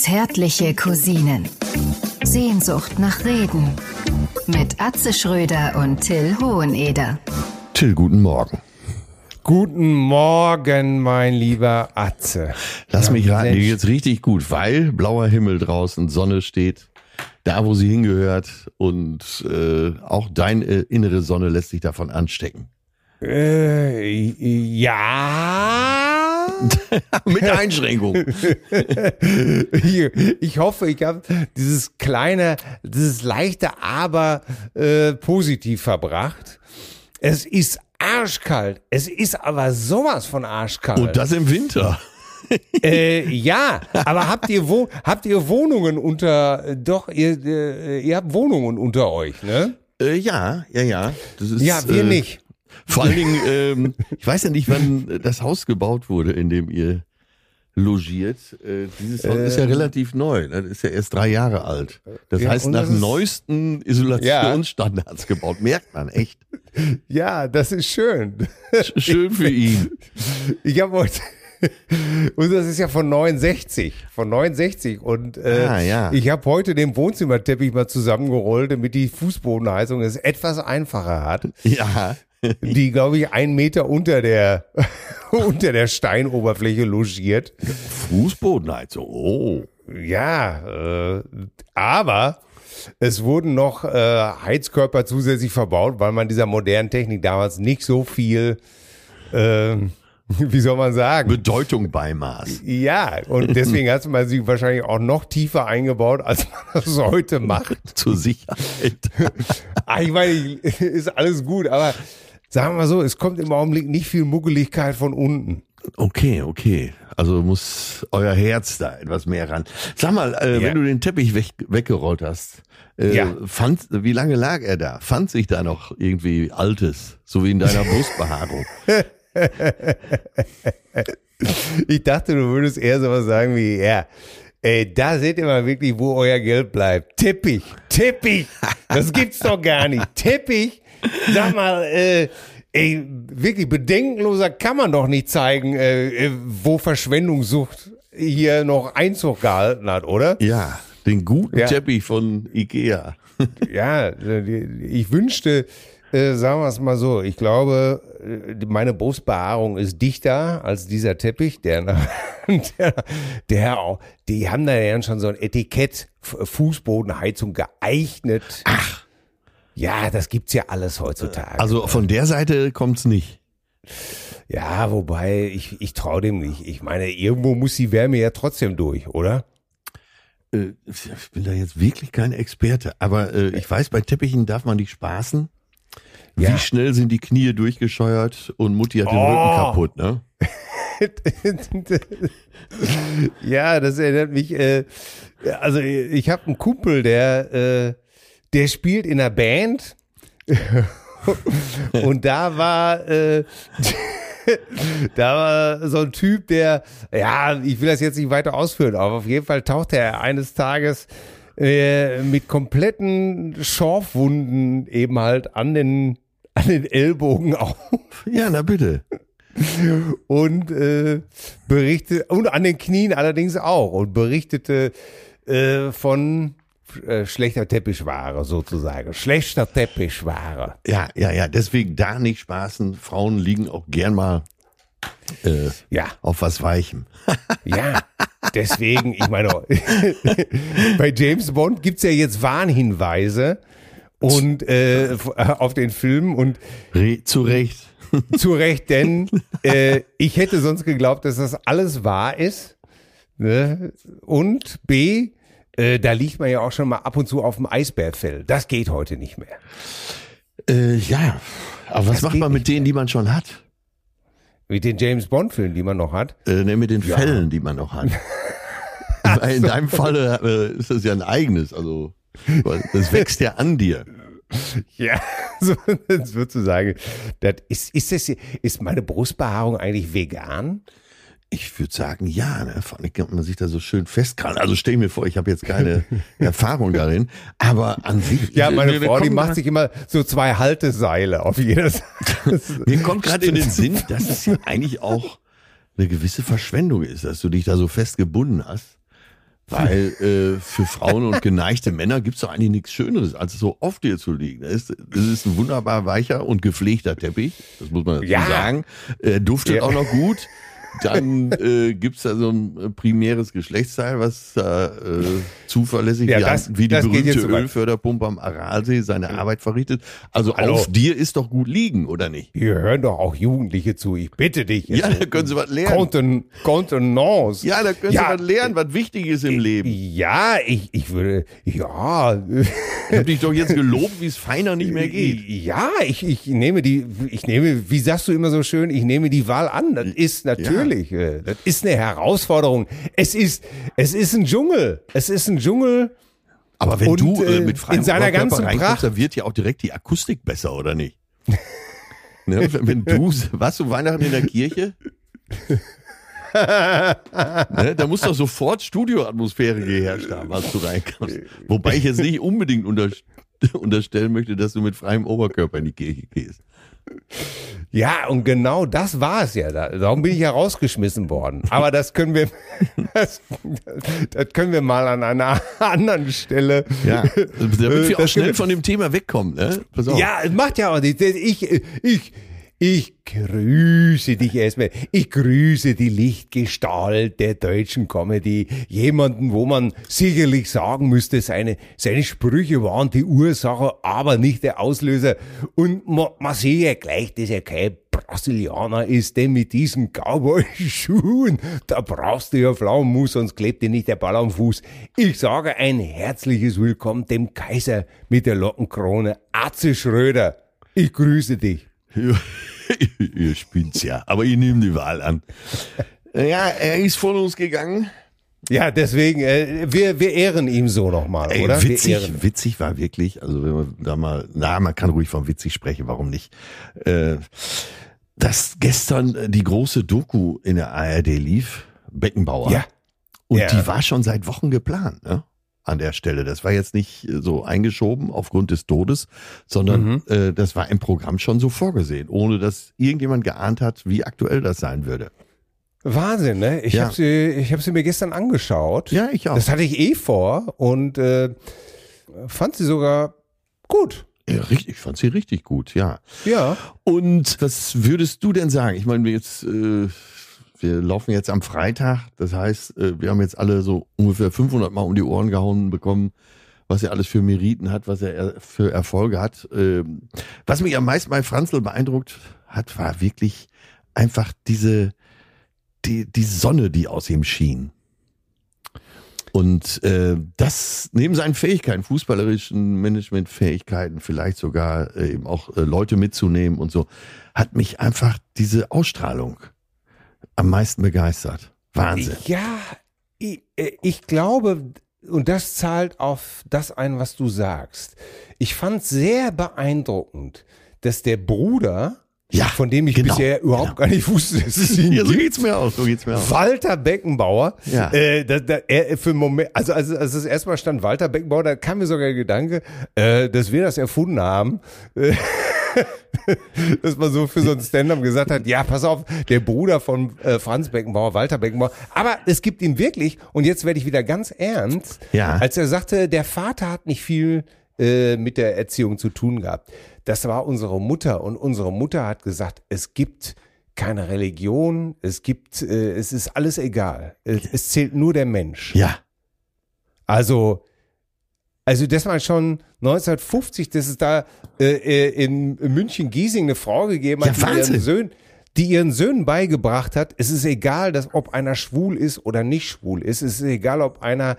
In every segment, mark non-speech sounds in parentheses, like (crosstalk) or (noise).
Zärtliche Cousinen. Sehnsucht nach Reden. Mit Atze Schröder und Till Hoheneder. Till, guten Morgen. Guten Morgen, mein lieber Atze. Lass mich raten, dir geht's richtig gut, weil blauer Himmel draußen, Sonne steht da, wo sie hingehört und äh, auch deine innere Sonne lässt sich davon anstecken. Äh, ja. (laughs) Mit Einschränkung. (laughs) ich, hoffe, ich habe dieses kleine, dieses leichte Aber äh, positiv verbracht. Es ist arschkalt. Es ist aber sowas von arschkalt. Und das im Winter. (laughs) Äh, ja, aber habt ihr wo habt ihr Wohnungen unter doch ihr äh, ihr habt Wohnungen unter euch, ne? Äh, ja, ja, ja. Ist, Ja, wir äh, nicht. Vor allen Dingen, ähm, ich weiß ja nicht, wann das Haus gebaut wurde, in dem ihr logiert. Äh, dieses Haus ist ja relativ neu. Ne? Das ist ja erst drei Jahre alt. Das. Ja, heißt, nach das neuesten Isolationsstandards gebaut. Merkt man echt. (laughs) Ja, das ist schön. Schön für ihn. Ich habe heute (laughs) und das ist ja von 69, von 69 und äh, Ah, ja. ich habe heute den Wohnzimmerteppich mal zusammengerollt, damit die Fußbodenheizung es etwas einfacher hat. Ja. Die glaube ich einen Meter unter der (laughs) unter der Steinoberfläche logiert. Fußbodenheizung. Oh. Ja, äh, aber es wurden noch äh, Heizkörper zusätzlich verbaut, weil man dieser modernen Technik damals nicht so viel, äh, (laughs) wie soll man sagen, Bedeutung beimaß. Ja, und deswegen hat man sie wahrscheinlich auch noch tiefer eingebaut, als man (laughs) das heute macht. Zur Sicherheit. Ah, ich meine, ist alles gut, aber sagen wir mal so, es kommt im Augenblick nicht viel Muggeligkeit von unten. Okay, okay. Also muss euer Herz da etwas mehr ran. Sag mal, äh, Ja. wenn du den Teppich weg, weggerollt hast, äh, Ja. fand, wie lange lag er da? Fand sich da noch irgendwie Altes, so wie in deiner (laughs) Brustbehaarung? Ich dachte, du würdest eher sowas sagen wie, ja, ey, da seht ihr mal wirklich, wo euer Geld bleibt. Teppich, Teppich, das gibt's doch gar nicht. Teppich, sag mal, äh, ey, wirklich bedenkenloser kann man doch nicht zeigen, äh, äh, wo Verschwendungssucht hier noch Einzug gehalten hat, oder? ja, den guten Ja. Teppich von Ikea. Ja, äh, ich wünschte, äh, sagen wir es mal so, ich glaube, äh, meine Brustbehaarung ist dichter als dieser Teppich, der, (laughs) der, der auch, die haben da ja schon so ein Etikett, Fußbodenheizung geeignet. Ach. Ja, das gibt's ja alles heutzutage. Also von der Seite kommt's nicht. ja, wobei, ich, ich traue dem nicht. Ich meine, irgendwo muss die Wärme ja trotzdem durch, oder? Äh, Ich bin da jetzt wirklich kein Experte, aber äh, ich weiß, bei Teppichen darf man nicht spaßen. Ja. Wie schnell sind die Knie durchgescheuert und Mutti hat den Oh. Rücken kaputt, ne? (laughs) ja, das erinnert mich. Äh, also ich habe einen Kumpel, der äh, der spielt in einer Band (laughs) und da war äh, (laughs) da war so ein Typ, der ja, ich will das jetzt nicht weiter ausführen, aber auf jeden Fall tauchte er eines Tages äh, mit kompletten Schorfwunden eben halt an den an den Ellbogen auf Ja, na bitte. und äh, berichtete und an den Knien allerdings auch und berichtete äh, von äh, schlechter Teppichware sozusagen, schlechter Teppichware. Ja, ja, ja, deswegen da nicht spaßen. Frauen liegen auch gern mal äh, Ja, auf was Weichem. (laughs) ja. Deswegen, ich meine, (laughs) bei James Bond gibt's ja jetzt Warnhinweise und äh, (laughs) auf den Filmen und Re zu Recht. Zu Recht, denn äh, ich hätte sonst geglaubt, dass das alles wahr ist. Ne? Und B, äh, da liegt man ja auch schon mal ab und zu auf dem Eisbärfell. Das geht heute nicht mehr. Äh, ja, aber was Das macht man mit denen, die man schon hat? Mit den James Bond-Filmen, die man noch hat. Äh, ne, mit den Fällen, die man noch hat. (laughs) In deinem Falle äh, ist das ja ein eigenes, also das wächst ja an dir. Ja, (laughs) so, das würdest du sagen. Das ist, ist, das, ist meine Brustbehaarung eigentlich vegan? Ich würde sagen, ja, ne? vor allem kann man sich da so schön festkrallen. Also stell mir vor, ich habe jetzt keine (laughs) Erfahrung darin, aber an sich. Ja, meine mir, mir Frau, die macht sich immer so zwei Halteseile auf jeder Seite. Mir kommt gerade in den Sinn, dass es ja eigentlich auch eine gewisse Verschwendung ist, dass du dich da so fest gebunden hast. Weil äh, für Frauen und geneigte Männer gibt's doch eigentlich nichts Schöneres, als so auf dir zu liegen. Das ist, das ist ein wunderbar weicher und gepflegter Teppich, das muss man dazu Ja. sagen. Äh, duftet Ja. auch noch gut. Dann äh, gibt's da so ein äh, primäres Geschlechtsteil, was da äh, zuverlässig Ja, wie, das- wie die das berühmte. Ölförderpumpe am Aralsee seine Arbeit verrichtet. Also Hallo. auf dir ist doch gut liegen, oder nicht? Hier hören doch auch Jugendliche zu. Ich bitte dich. Ja, da können sie was lernen. Conten Contenance. Ja, da können Ja, sie was lernen, was wichtig ist im Leben. Ja, ich, ich würde, ja. Ich hab dich doch jetzt gelobt, wie es feiner nicht mehr geht. Ja, ich, ich nehme die, ich nehme, wie sagst du immer so schön, ich nehme die Wahl an. Das ist natürlich, äh, das ist eine Herausforderung. Es ist, es ist ein Dschungel. Es ist ein Dschungel. Aber wenn Und, du äh, äh, mit freiem in seiner ganzen Pracht. dann wird ja auch direkt die Akustik besser, oder nicht? (laughs) ne, wenn, wenn du, warst du Weihnachten in der Kirche? ne, da muss doch sofort Studioatmosphäre geherrscht haben, als du reinkommst. Wobei ich jetzt nicht unbedingt unter, (laughs) unterstellen möchte, dass du mit freiem Oberkörper in die Kirche gehst. Ja, und genau das war es ja. Da- Darum bin ich ja rausgeschmissen worden. Aber das können wir, (laughs) das, das können wir mal an einer anderen Stelle. Ja, damit wir auch schnell von dem Thema wegkommen. Ne? Ja, es macht ja auch nichts. Ich, ich, ich grüße dich erstmal. Ich grüße die Lichtgestalt der deutschen Comedy. Jemanden, wo man sicherlich sagen müsste, seine, seine Sprüche waren die Ursache, aber nicht der Auslöser. Und man, man sieht ja gleich, dass er kein Brasilianer ist, denn mit diesen Cowboy-Schuhen, da brauchst du ja Pflaumenmus, sonst klebt dir nicht der Ball am Fuß. Ich sage ein herzliches Willkommen dem Kaiser mit der Lockenkrone, Atze Schröder. Ich grüße dich. (laughs) ihr spinnt's ja, aber ich nehme die Wahl an. Ja, er ist von uns gegangen. Ja, deswegen, äh, wir, wir ehren ihm so nochmal, oder? Witzig, witzig war wirklich, also wenn man da mal, na, man kann ruhig von witzig sprechen, warum nicht? Äh, dass gestern äh, die große Doku in der ARD lief, Beckenbauer. Ja. Und Ja. die war schon seit Wochen geplant, ne? An der Stelle. Das war jetzt nicht äh, so eingeschoben aufgrund des Todes, sondern Mhm. äh, das war im Programm schon so vorgesehen, ohne dass irgendjemand geahnt hat, wie aktuell das sein würde. Wahnsinn, ne? Ich Ja. habe sie, ich hab sie mir gestern angeschaut. Ja, ich auch. Das hatte ich eh vor und äh, fand sie sogar gut. Ja, richtig, ich fand sie richtig gut, ja. Ja. Und was würdest du denn sagen? Ich meine, wir jetzt, äh, wir laufen jetzt am Freitag. Das heißt, äh, wir haben jetzt alle so ungefähr 500 Mal um die Ohren gehauen bekommen, was er alles für Meriten hat, was er für Erfolge hat. Ähm, was mich am meisten bei Franzl beeindruckt hat, war wirklich einfach diese, die, die Sonne, die aus ihm schien. Und äh, das neben seinen Fähigkeiten, fußballerischen Managementfähigkeiten, vielleicht sogar äh, eben auch äh, Leute mitzunehmen und so, hat mich einfach diese Ausstrahlung am meisten begeistert. Wahnsinn. Ja, ich, äh, ich glaube, und das zahlt auf das ein, was du sagst. Ich fand sehr beeindruckend, dass der Bruder, Ja, von dem ich genau, bisher überhaupt genau. gar nicht wusste, dass es ihn Ja, so gibt, geht's mir auch, so geht's mir auch. Walter Beckenbauer, Ja. äh, da, da, er, für einen Moment, also als, als das erstmal stand Walter Beckenbauer, da kam mir sogar der Gedanke, äh, dass wir das erfunden haben. Äh, (laughs) dass man so für so ein Stand-up gesagt hat, ja, pass auf, der Bruder von äh, Franz Beckenbauer, Walter Beckenbauer. Aber es gibt ihn wirklich, und jetzt werde ich wieder ganz ernst, Ja. als er sagte, der Vater hat nicht viel äh, mit der Erziehung zu tun gehabt. Das war unsere Mutter und unsere Mutter hat gesagt, es gibt keine Religion, es gibt, äh, es ist alles egal. Es, es zählt nur der Mensch. Ja, Also, also das war schon 1950, dass es da äh, äh, in München-Giesing eine Frau gegeben hat, Ja, die, ihren Söhnen, die ihren Söhnen beigebracht hat, es ist egal, dass, ob einer schwul ist oder nicht schwul ist. Es ist egal, ob einer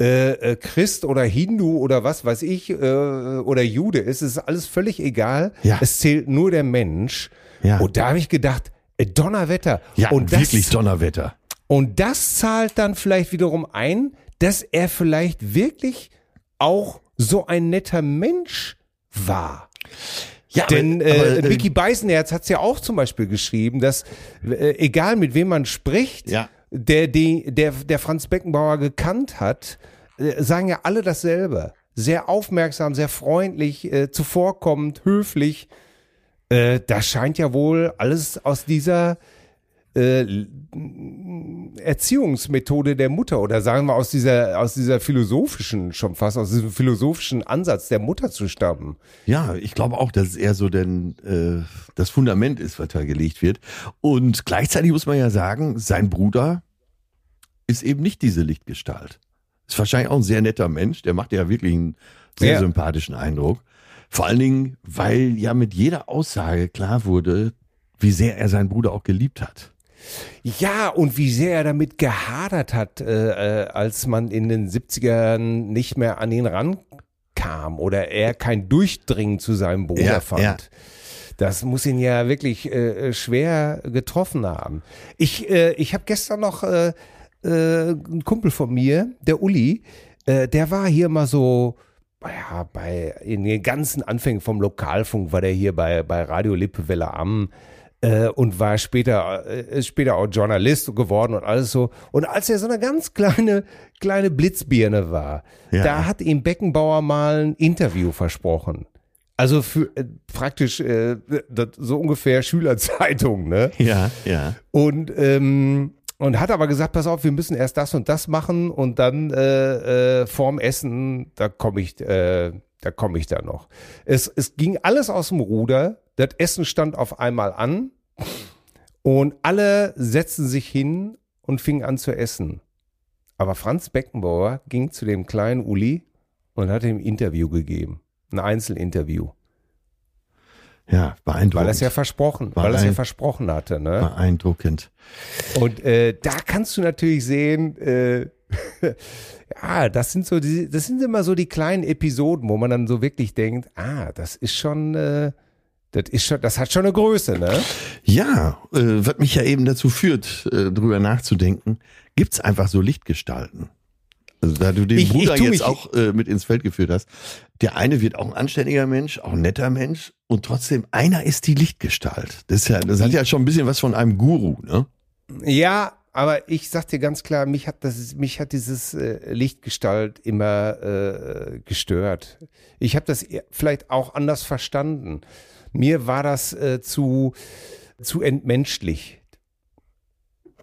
äh, äh, Christ oder Hindu oder was weiß ich äh, oder Jude ist. Es ist alles völlig egal. Ja. Es zählt nur der Mensch. Ja. Und da habe ich gedacht, äh, Donnerwetter. ja, und das, wirklich Donnerwetter. und das zahlt dann vielleicht wiederum ein, dass er vielleicht wirklich auch so ein netter Mensch war. Ja, Denn aber- äh, aber, Vicky Beisenherz hat es ja auch zum Beispiel geschrieben, dass äh, egal mit wem man spricht, Ja. der, die, der, der Franz Beckenbauer gekannt hat, äh, sagen ja alle dasselbe. Sehr aufmerksam, sehr freundlich, äh, zuvorkommend, höflich. Äh, das scheint ja wohl alles aus dieser äh, Erziehungsmethode der Mutter oder sagen wir aus dieser, aus dieser philosophischen, schon fast aus diesem philosophischen Ansatz der Mutter zu stammen. Ja, ich glaube auch, dass es eher so denn äh, das Fundament ist, was da gelegt wird. Und gleichzeitig muss man ja sagen, sein Bruder ist eben nicht diese Lichtgestalt. Ist wahrscheinlich auch ein sehr netter Mensch, der macht ja wirklich einen sehr Ja. sympathischen Eindruck. Vor allen Dingen, weil ja mit jeder Aussage klar wurde, wie sehr er seinen Bruder auch geliebt hat. Ja, und wie sehr er damit gehadert hat, äh, äh, als man in den 70ern nicht mehr an ihn rankam oder er kein Durchdringen zu seinem Bruder Ja, fand. ja. Das muss ihn ja wirklich äh, schwer getroffen haben. Ich, äh, ich habe gestern noch äh, äh, einen Kumpel von mir, der Uli, äh, der war hier mal so, ja, bei in den ganzen Anfängen vom Lokalfunk war der hier bei, bei Radio Lippewelle am äh, und war später, äh, ist später auch Journalist geworden und alles so. Und als er so eine ganz kleine, kleine Blitzbirne war, Ja. da hat ihm Beckenbauer mal ein Interview versprochen. Also für äh, praktisch äh, das, so ungefähr Schülerzeitung, ne? Ja, ja. Und, ähm, und hat aber gesagt, pass auf, wir müssen erst das und das machen und dann äh, äh, vorm Essen, da komme ich, äh, da komme ich da noch. Es, es ging alles aus dem Ruder. Das Essen stand auf einmal an und alle setzten sich hin und fingen an zu essen. Aber Franz Beckenbauer ging zu dem kleinen Uli und hat ihm ein Interview gegeben. Ein Einzelinterview. Ja, beeindruckend. Weil er es ja versprochen, War weil er es ja versprochen hatte, ne? beeindruckend. Und äh, da kannst du natürlich sehen, äh, (laughs) ja, das sind so die, das sind immer so die kleinen Episoden, wo man dann so wirklich denkt, ah, das ist schon, äh, das ist schon, das hat schon eine Größe, ne? Ja, äh, was mich ja eben dazu führt, äh, drüber nachzudenken, gibt's einfach so Lichtgestalten. Also da du den Ich- ich Bruder tu jetzt mich- auch äh, mit ins Feld geführt hast, der eine wird auch ein anständiger Mensch, auch ein netter Mensch und trotzdem einer ist die Lichtgestalt. Das, ist ja, das hat ja schon ein bisschen was von einem Guru, ne? Ja, aber ich sag dir ganz klar, mich hat das, mich hat dieses äh, Lichtgestalt immer äh, gestört. Ich habe das eher- vielleicht auch anders verstanden. Mir war das äh, zu zu entmenschlich.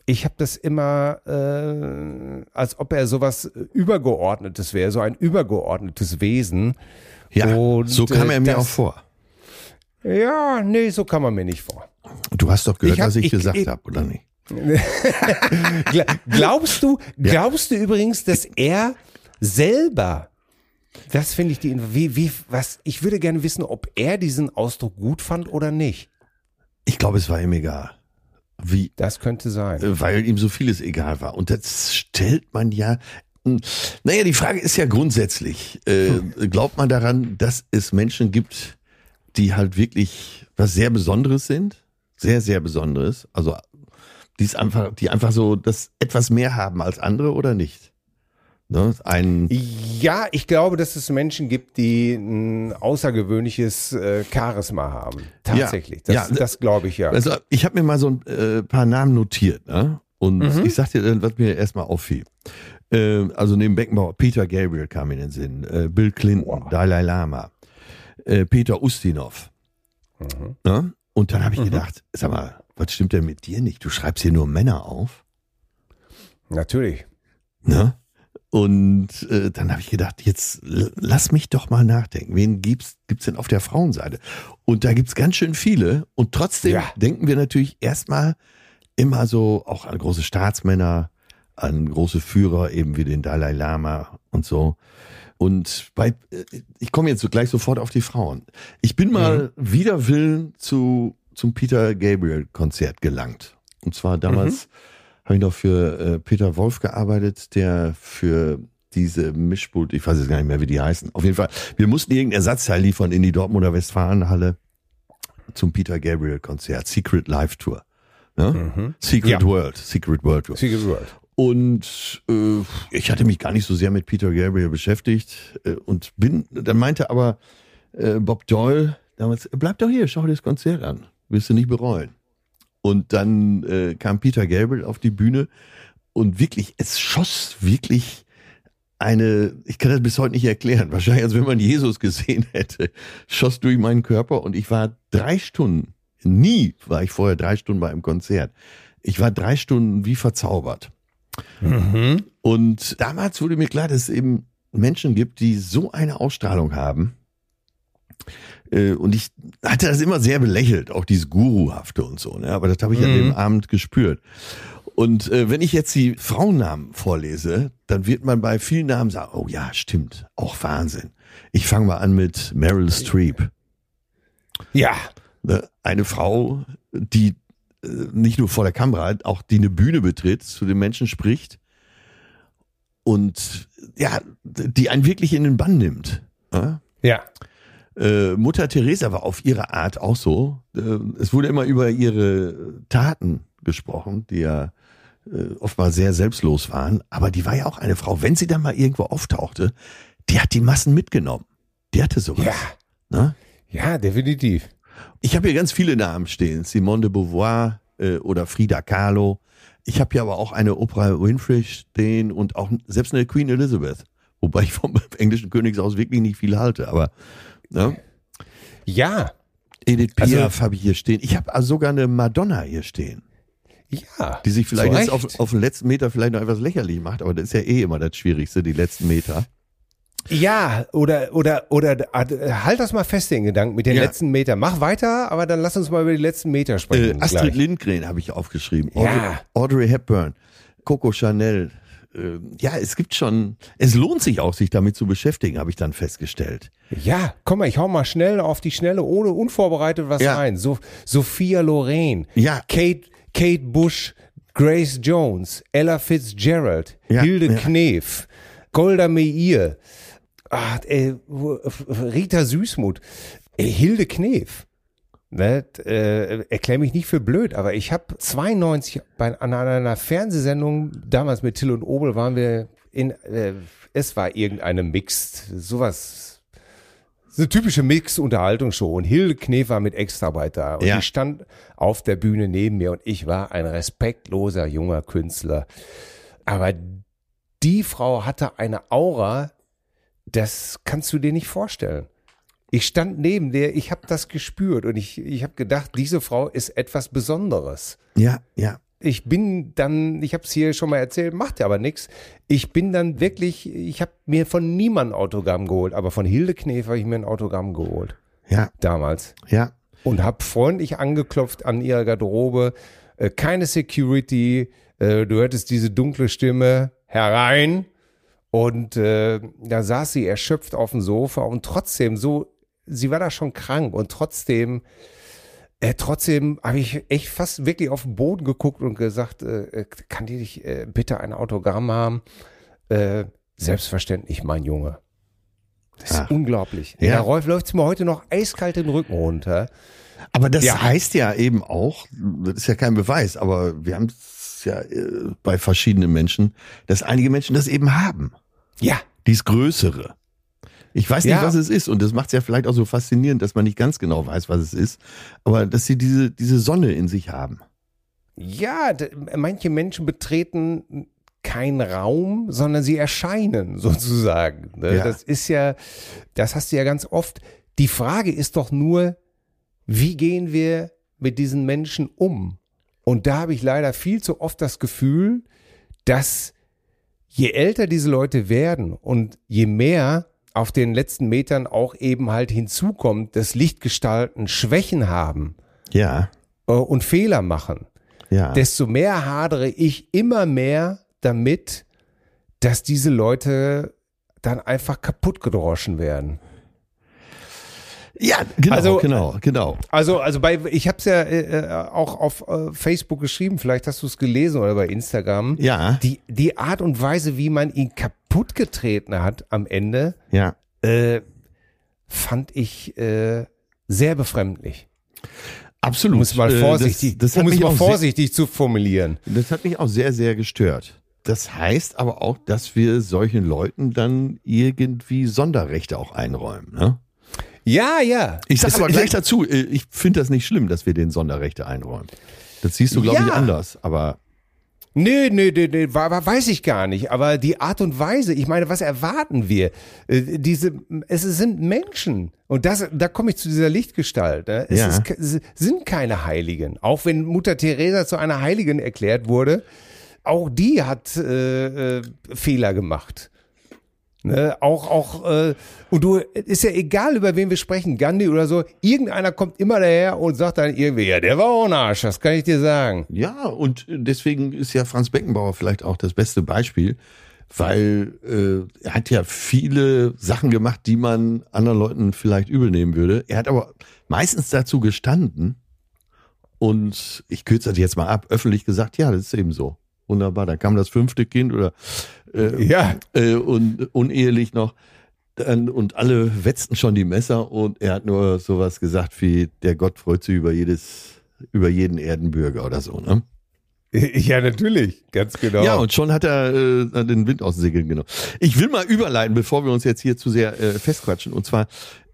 Ich habe das immer, äh, als ob er sowas Übergeordnetes wäre, so ein übergeordnetes Wesen. Ja, Und, so kam äh, er mir das- auch vor. Ja, nee, so kann man mir nicht vor. Du hast doch gehört, Ich hab- was ich, ich- gesagt habe, oder nicht? (laughs) Gla- Glaubst du, glaubst du übrigens, dass er selber, das finde ich die, wie, wie, was, ich würde gerne wissen, ob er diesen Ausdruck gut fand oder nicht. Ich glaube, es war ihm egal. Wie, Das könnte sein. äh, weil ihm so vieles egal war. Und das stellt man ja. hm, Naja, die Frage ist ja grundsätzlich, äh, (laughs) glaubt man daran, dass es Menschen gibt, die halt wirklich was sehr Besonderes sind? Sehr, sehr Besonderes. Also, die einfach, die einfach so das etwas mehr haben als andere oder nicht? Ne? Ein, Ja, ich glaube, dass es Menschen gibt, die ein außergewöhnliches äh, Charisma haben. Tatsächlich. Ja, Das, ja. das glaube ich ja. Also ich habe mir mal so ein äh, paar Namen notiert, ne? Und Mhm. ich sag dir, dann, was mir erstmal auffiel. Äh, also neben Beckenbauer, Peter Gabriel kam mir in den Sinn, äh, Bill Clinton, Wow. Dalai Lama, äh, Peter Ustinov. Mhm. Ne? Und dann habe ich gedacht, sag mal, was stimmt denn mit dir nicht? Du schreibst hier nur Männer auf. Natürlich. Ne? Und äh, dann habe ich gedacht, jetzt lass mich doch mal nachdenken. Wen gibt's gibt's denn auf der Frauenseite? Und da gibt's ganz schön viele. Und trotzdem Ja. denken wir natürlich erstmal immer so auch an große Staatsmänner, an große Führer, eben wie den Dalai Lama und so. Und bei, äh, ich komme jetzt so gleich sofort auf die Frauen. Ich bin mal wider Willen zu, zum Peter Gabriel Konzert gelangt. Und zwar damals habe ich noch für äh, Peter Wolf gearbeitet, der für diese Mischpult, ich weiß jetzt gar nicht mehr, wie die heißen. Auf jeden Fall, wir mussten irgendein Ersatzteil liefern in die Dortmunder Westfalenhalle zum Peter Gabriel Konzert, Secret Live Tour. Ne? Secret Ja. World, Secret World Tour. Secret World. Und äh, ich hatte mich gar nicht so sehr mit Peter Gabriel beschäftigt äh, und bin, dann meinte aber äh, Bob Doyle damals, bleib doch hier, schau dir das Konzert an, wirst du nicht bereuen. Und dann äh, kam Peter Gabriel auf die Bühne und wirklich, es schoss wirklich eine, ich kann das bis heute nicht erklären, (laughs) wahrscheinlich als wenn man Jesus gesehen hätte, schoss durch meinen Körper und ich war drei Stunden, nie war ich vorher drei Stunden bei einem Konzert. Ich war drei Stunden wie verzaubert. Und damals wurde mir klar, dass es eben Menschen gibt, die so eine Ausstrahlung haben. Äh, Und ich hatte das immer sehr belächelt, auch dieses Guruhafte und so. Ne? Aber das habe ich an dem Abend gespürt. Und äh, wenn ich jetzt die Frauennamen vorlese, dann wird man bei vielen Namen sagen, oh ja, stimmt, auch Wahnsinn. Ich fange mal an mit Meryl Streep. Ja. Ne? Eine Frau, die äh, nicht nur vor der Kamera, auch die eine Bühne betritt, zu den Menschen spricht und ja, die einen wirklich in den Bann nimmt. Ja? Ja. Äh, Mutter Teresa war auf ihre Art auch so. Äh, es wurde immer über ihre Taten gesprochen, die ja äh, oftmals sehr selbstlos waren. Aber die war ja auch eine Frau. Wenn sie dann mal irgendwo auftauchte, die hat die Massen mitgenommen. Die hatte sowas. Ja. Ne? Ja, definitiv. Ich habe hier ganz viele Namen stehen. Simone de Beauvoir äh, oder Frida Kahlo. Ich habe hier aber auch eine Oprah Winfrey stehen und auch selbst eine Queen Elizabeth. Wobei ich vom (laughs) englischen Königshaus wirklich nicht viel halte. Aber ne? Ja. Edith Also- Piaf habe ich hier stehen. Ich habe sogar eine Madonna hier stehen, Ja. die sich vielleicht jetzt auf, auf den letzten Meter vielleicht noch etwas lächerlich macht, aber das ist ja eh immer das Schwierigste, die letzten Meter. Ja, oder, oder, oder, äh, halt das mal fest, den Gedanken mit den Ja. letzten Metern. Mach weiter, aber dann lass uns mal über die letzten Meter Äh, sprechen. Astrid gleich. Lindgren habe ich aufgeschrieben. Ja. Audrey, Audrey Hepburn, Coco Chanel. Äh, ja, es gibt schon, es lohnt sich auch, sich damit zu beschäftigen, habe ich dann festgestellt. Ja, komm mal, ich hau mal schnell auf die Schnelle, ohne unvorbereitet was Ja. rein. So, Sophia Loren, Ja. Kate, Kate Bush, Grace Jones, Ella Fitzgerald, Ja, Hilde ja. Knef, Golda Meir, ah, äh, Rita Süßmuth, Hilde Knef. Ne, äh, erklär mich nicht für blöd, aber ich habe 92 bei, an einer Fernsehsendung, damals mit Till und Obel waren wir in, äh, es war irgendeine Mixed, sowas, so eine typische Mix-Unterhaltungsshow und Hilde Knef war mit Extraarbeit da und Ja. die stand auf der Bühne neben mir und ich war ein respektloser junger Künstler. Aber die Frau hatte eine Aura, das kannst du dir nicht vorstellen. Ich stand neben der, ich habe das gespürt und ich, ich habe gedacht, diese Frau ist etwas Besonderes. Ja, ja. Ich bin dann, ich habe es hier schon mal erzählt, macht ja aber nichts. Ich bin dann wirklich, ich habe mir von niemandem ein Autogramm geholt, aber von Hilde Knef habe ich mir ein Autogramm geholt Ja, damals ja. und habe freundlich angeklopft an ihrer Garderobe. Äh, keine Security, äh, du hörtest diese dunkle Stimme herein und äh, da saß sie erschöpft auf dem Sofa und trotzdem so, sie war da schon krank und trotzdem, äh, trotzdem habe ich echt fast wirklich auf den Boden geguckt und gesagt, äh, äh, kann die dich äh, bitte ein Autogramm haben? Äh, selbstverständlich, mein Junge. Das ist Ach. unglaublich. Ja. Ja. Da läuft mir heute noch eiskalt den Rücken runter. Aber das Ja. heißt ja eben auch, das ist ja kein Beweis, aber wir haben es ja äh, bei verschiedenen Menschen, dass einige Menschen das eben haben. Ja, Dies Größere. Ich weiß nicht, Ja. was es ist. Und das macht es ja vielleicht auch so faszinierend, dass man nicht ganz genau weiß, was es ist. Aber dass sie diese, diese Sonne in sich haben. ja, manche Menschen betreten keinen Raum, sondern sie erscheinen (laughs) sozusagen. Ne? Ja. Das ist ja, das hast du ja ganz oft. Die Frage ist doch nur, wie gehen wir mit diesen Menschen um? Und da habe ich leider viel zu oft das Gefühl, dass je älter diese Leute werden und je mehr auf den letzten Metern auch eben halt hinzukommt, dass Lichtgestalten Schwächen haben Ja, äh, und Fehler machen, ja. desto mehr hadere ich immer mehr damit, dass diese Leute dann einfach kaputt gedroschen werden. Ja, genau, Also- genau, genau. Also, also bei, ich habe es ja äh, äh, auch auf äh, Facebook geschrieben, vielleicht hast du es gelesen oder bei Instagram. Ja, Die, die Art und Weise, wie man ihn kaputt getreten hat am Ende, ja. äh, fand ich äh, sehr befremdlich. Absolut. Um es mal Äh, vorsichtig, Das, das, um es mal vorsichtig zu formulieren. Das hat mich auch sehr, sehr gestört. Das heißt aber auch, dass wir solchen Leuten dann irgendwie Sonderrechte auch einräumen. Ne? Ja, ja. Ich sage aber gleich dazu, äh, ich finde das nicht schlimm, dass wir den Sonderrechte einräumen. Das siehst du, glaube ich, Ja. anders. Aber Nö, nö, nö, nö weiß ich gar nicht. Aber die Art und Weise, ich meine, was erwarten wir? Äh, diese, es sind Menschen. Und das, da komme ich zu dieser Lichtgestalt. Ne? Es, Ja. ist, es sind keine Heiligen. Auch wenn Mutter Teresa zu einer Heiligen erklärt wurde, auch die hat äh, äh, Fehler gemacht. Ne, auch, auch, äh, und du, ist ja egal, über wen wir sprechen, Gandhi oder so, irgendeiner kommt immer daher und sagt dann irgendwie, ja, der war auch ein Arsch, das kann ich dir sagen. Ja, und deswegen ist ja Franz Beckenbauer vielleicht auch das beste Beispiel, weil äh, er hat ja viele Sachen gemacht, die man anderen Leuten vielleicht übel nehmen würde. Er hat aber meistens dazu gestanden und ich kürze das jetzt mal ab, öffentlich gesagt, ja, das ist eben so. Wunderbar, da kam das fünfte Kind oder äh, Ja. äh, und unehelich noch. Dann, und alle wetzten schon die Messer und er hat nur sowas gesagt wie, der Gott freut sich über jedes, über jeden Erdenbürger oder so, ne? (laughs) Ja, natürlich, ganz genau. Ja, und schon hat er äh, den Wind aus den Segeln genommen. Ich will mal überleiten, bevor wir uns jetzt hier zu sehr äh, festquatschen. Und zwar,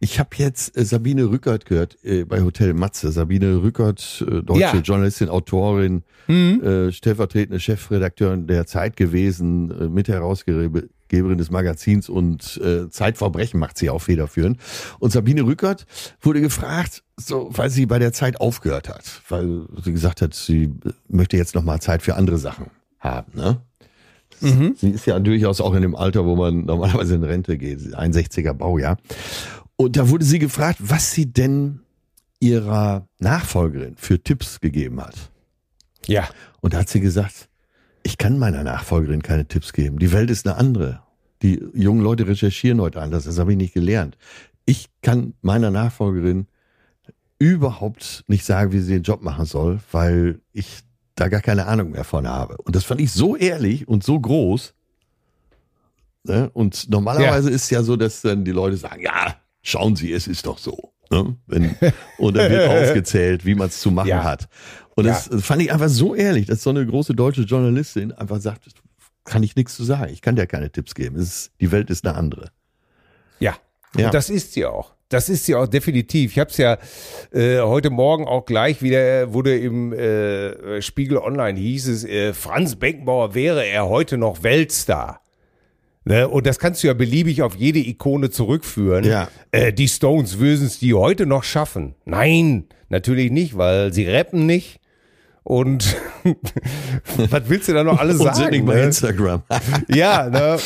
ich habe jetzt äh, Sabine Rückert gehört äh, bei Hotel Matze. Sabine Rückert, äh, deutsche Ja. Journalistin, Autorin, äh, stellvertretende Chefredakteurin der Zeit gewesen, äh, Mitherausgeberin des Magazins und Zeitverbrechen macht sie auch federführend. Und Sabine Rückert wurde gefragt, so, weil sie bei der Zeit aufgehört hat, weil sie gesagt hat, sie möchte jetzt noch mal Zeit für andere Sachen haben. Ne? Sie ist ja durchaus auch in dem Alter, wo man normalerweise in Rente geht, 61er Baujahr. Und da wurde sie gefragt, was sie denn ihrer Nachfolgerin für Tipps gegeben hat. ja. Und da hat sie gesagt, ich kann meiner Nachfolgerin keine Tipps geben. Die Welt ist eine andere. Die jungen Leute recherchieren heute anders. Das habe ich nicht gelernt. Ich kann meiner Nachfolgerin überhaupt nicht sagen, wie sie den Job machen soll, weil ich da gar keine Ahnung mehr von habe. Und das fand ich so ehrlich und so groß. Ne? Und normalerweise ist ja so, dass dann die Leute sagen, ja, schauen Sie, es ist doch so. Ne? Wenn, und dann wird (laughs) aufgezählt, wie man es zu machen Ja. hat. Und das fand ich einfach so ehrlich, dass so eine große deutsche Journalistin einfach sagt, kann ich nichts zu sagen. Ich kann dir keine Tipps geben. Es ist, die Welt ist eine andere. Ja. Ja. Und das ist sie auch. Das ist sie auch definitiv. Ich habe es ja äh, heute Morgen auch gleich wieder, wurde im äh, Spiegel Online hieß es, äh, Franz Beckenbauer wäre er heute noch Weltstar. Ne? Und das kannst du ja beliebig auf jede Ikone zurückführen. Ja. Äh, die Stones würden es die heute noch schaffen. Nein, natürlich nicht, weil sie rappen nicht. Und (laughs) was willst du da noch alles (laughs) sind sagen? nicht bei ne? Instagram. (laughs) Ja, ne?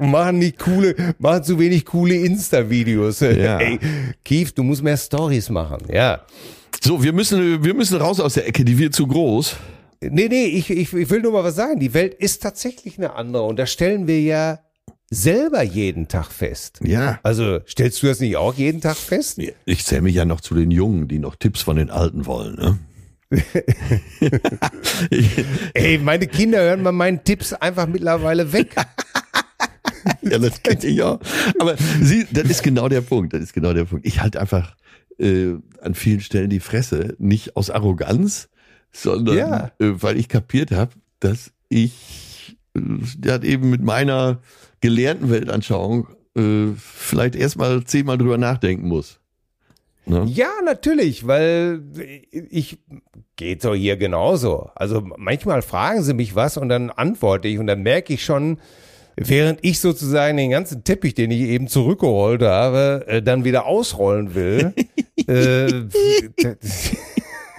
Machen nicht coole, machen zu wenig coole Insta-Videos. Ja. Ey, Kief, du musst mehr Stories machen. Ja. so, wir müssen, wir müssen raus aus der Ecke, die wird zu groß. Nee, nee, ich, ich, ich will nur mal was sagen. Die Welt ist tatsächlich eine andere. Und das stellen wir ja selber jeden Tag fest. Ja. Also, stellst du das nicht auch jeden Tag fest? Ich zähle mich ja noch zu den Jungen, die noch Tipps von den Alten wollen. Ne? (laughs) Ey, meine Kinder hören mal meinen Tipps einfach mittlerweile weg. ja, das kennt ich auch. Aber sie, das ist genau der Punkt. Das ist genau der Punkt. Ich halte einfach äh, an vielen Stellen die Fresse, nicht aus Arroganz, sondern Ja. äh, weil ich kapiert habe, dass ich äh, eben mit meiner gelernten Weltanschauung äh, vielleicht erstmal zehnmal drüber nachdenken muss. Ne? Ja, natürlich, weil ich geht so hier genauso. Also manchmal fragen sie mich was und dann antworte ich und dann merke ich schon, während ich sozusagen den ganzen Teppich, den ich eben zurückgerollt habe, äh, dann wieder ausrollen will. (laughs) äh,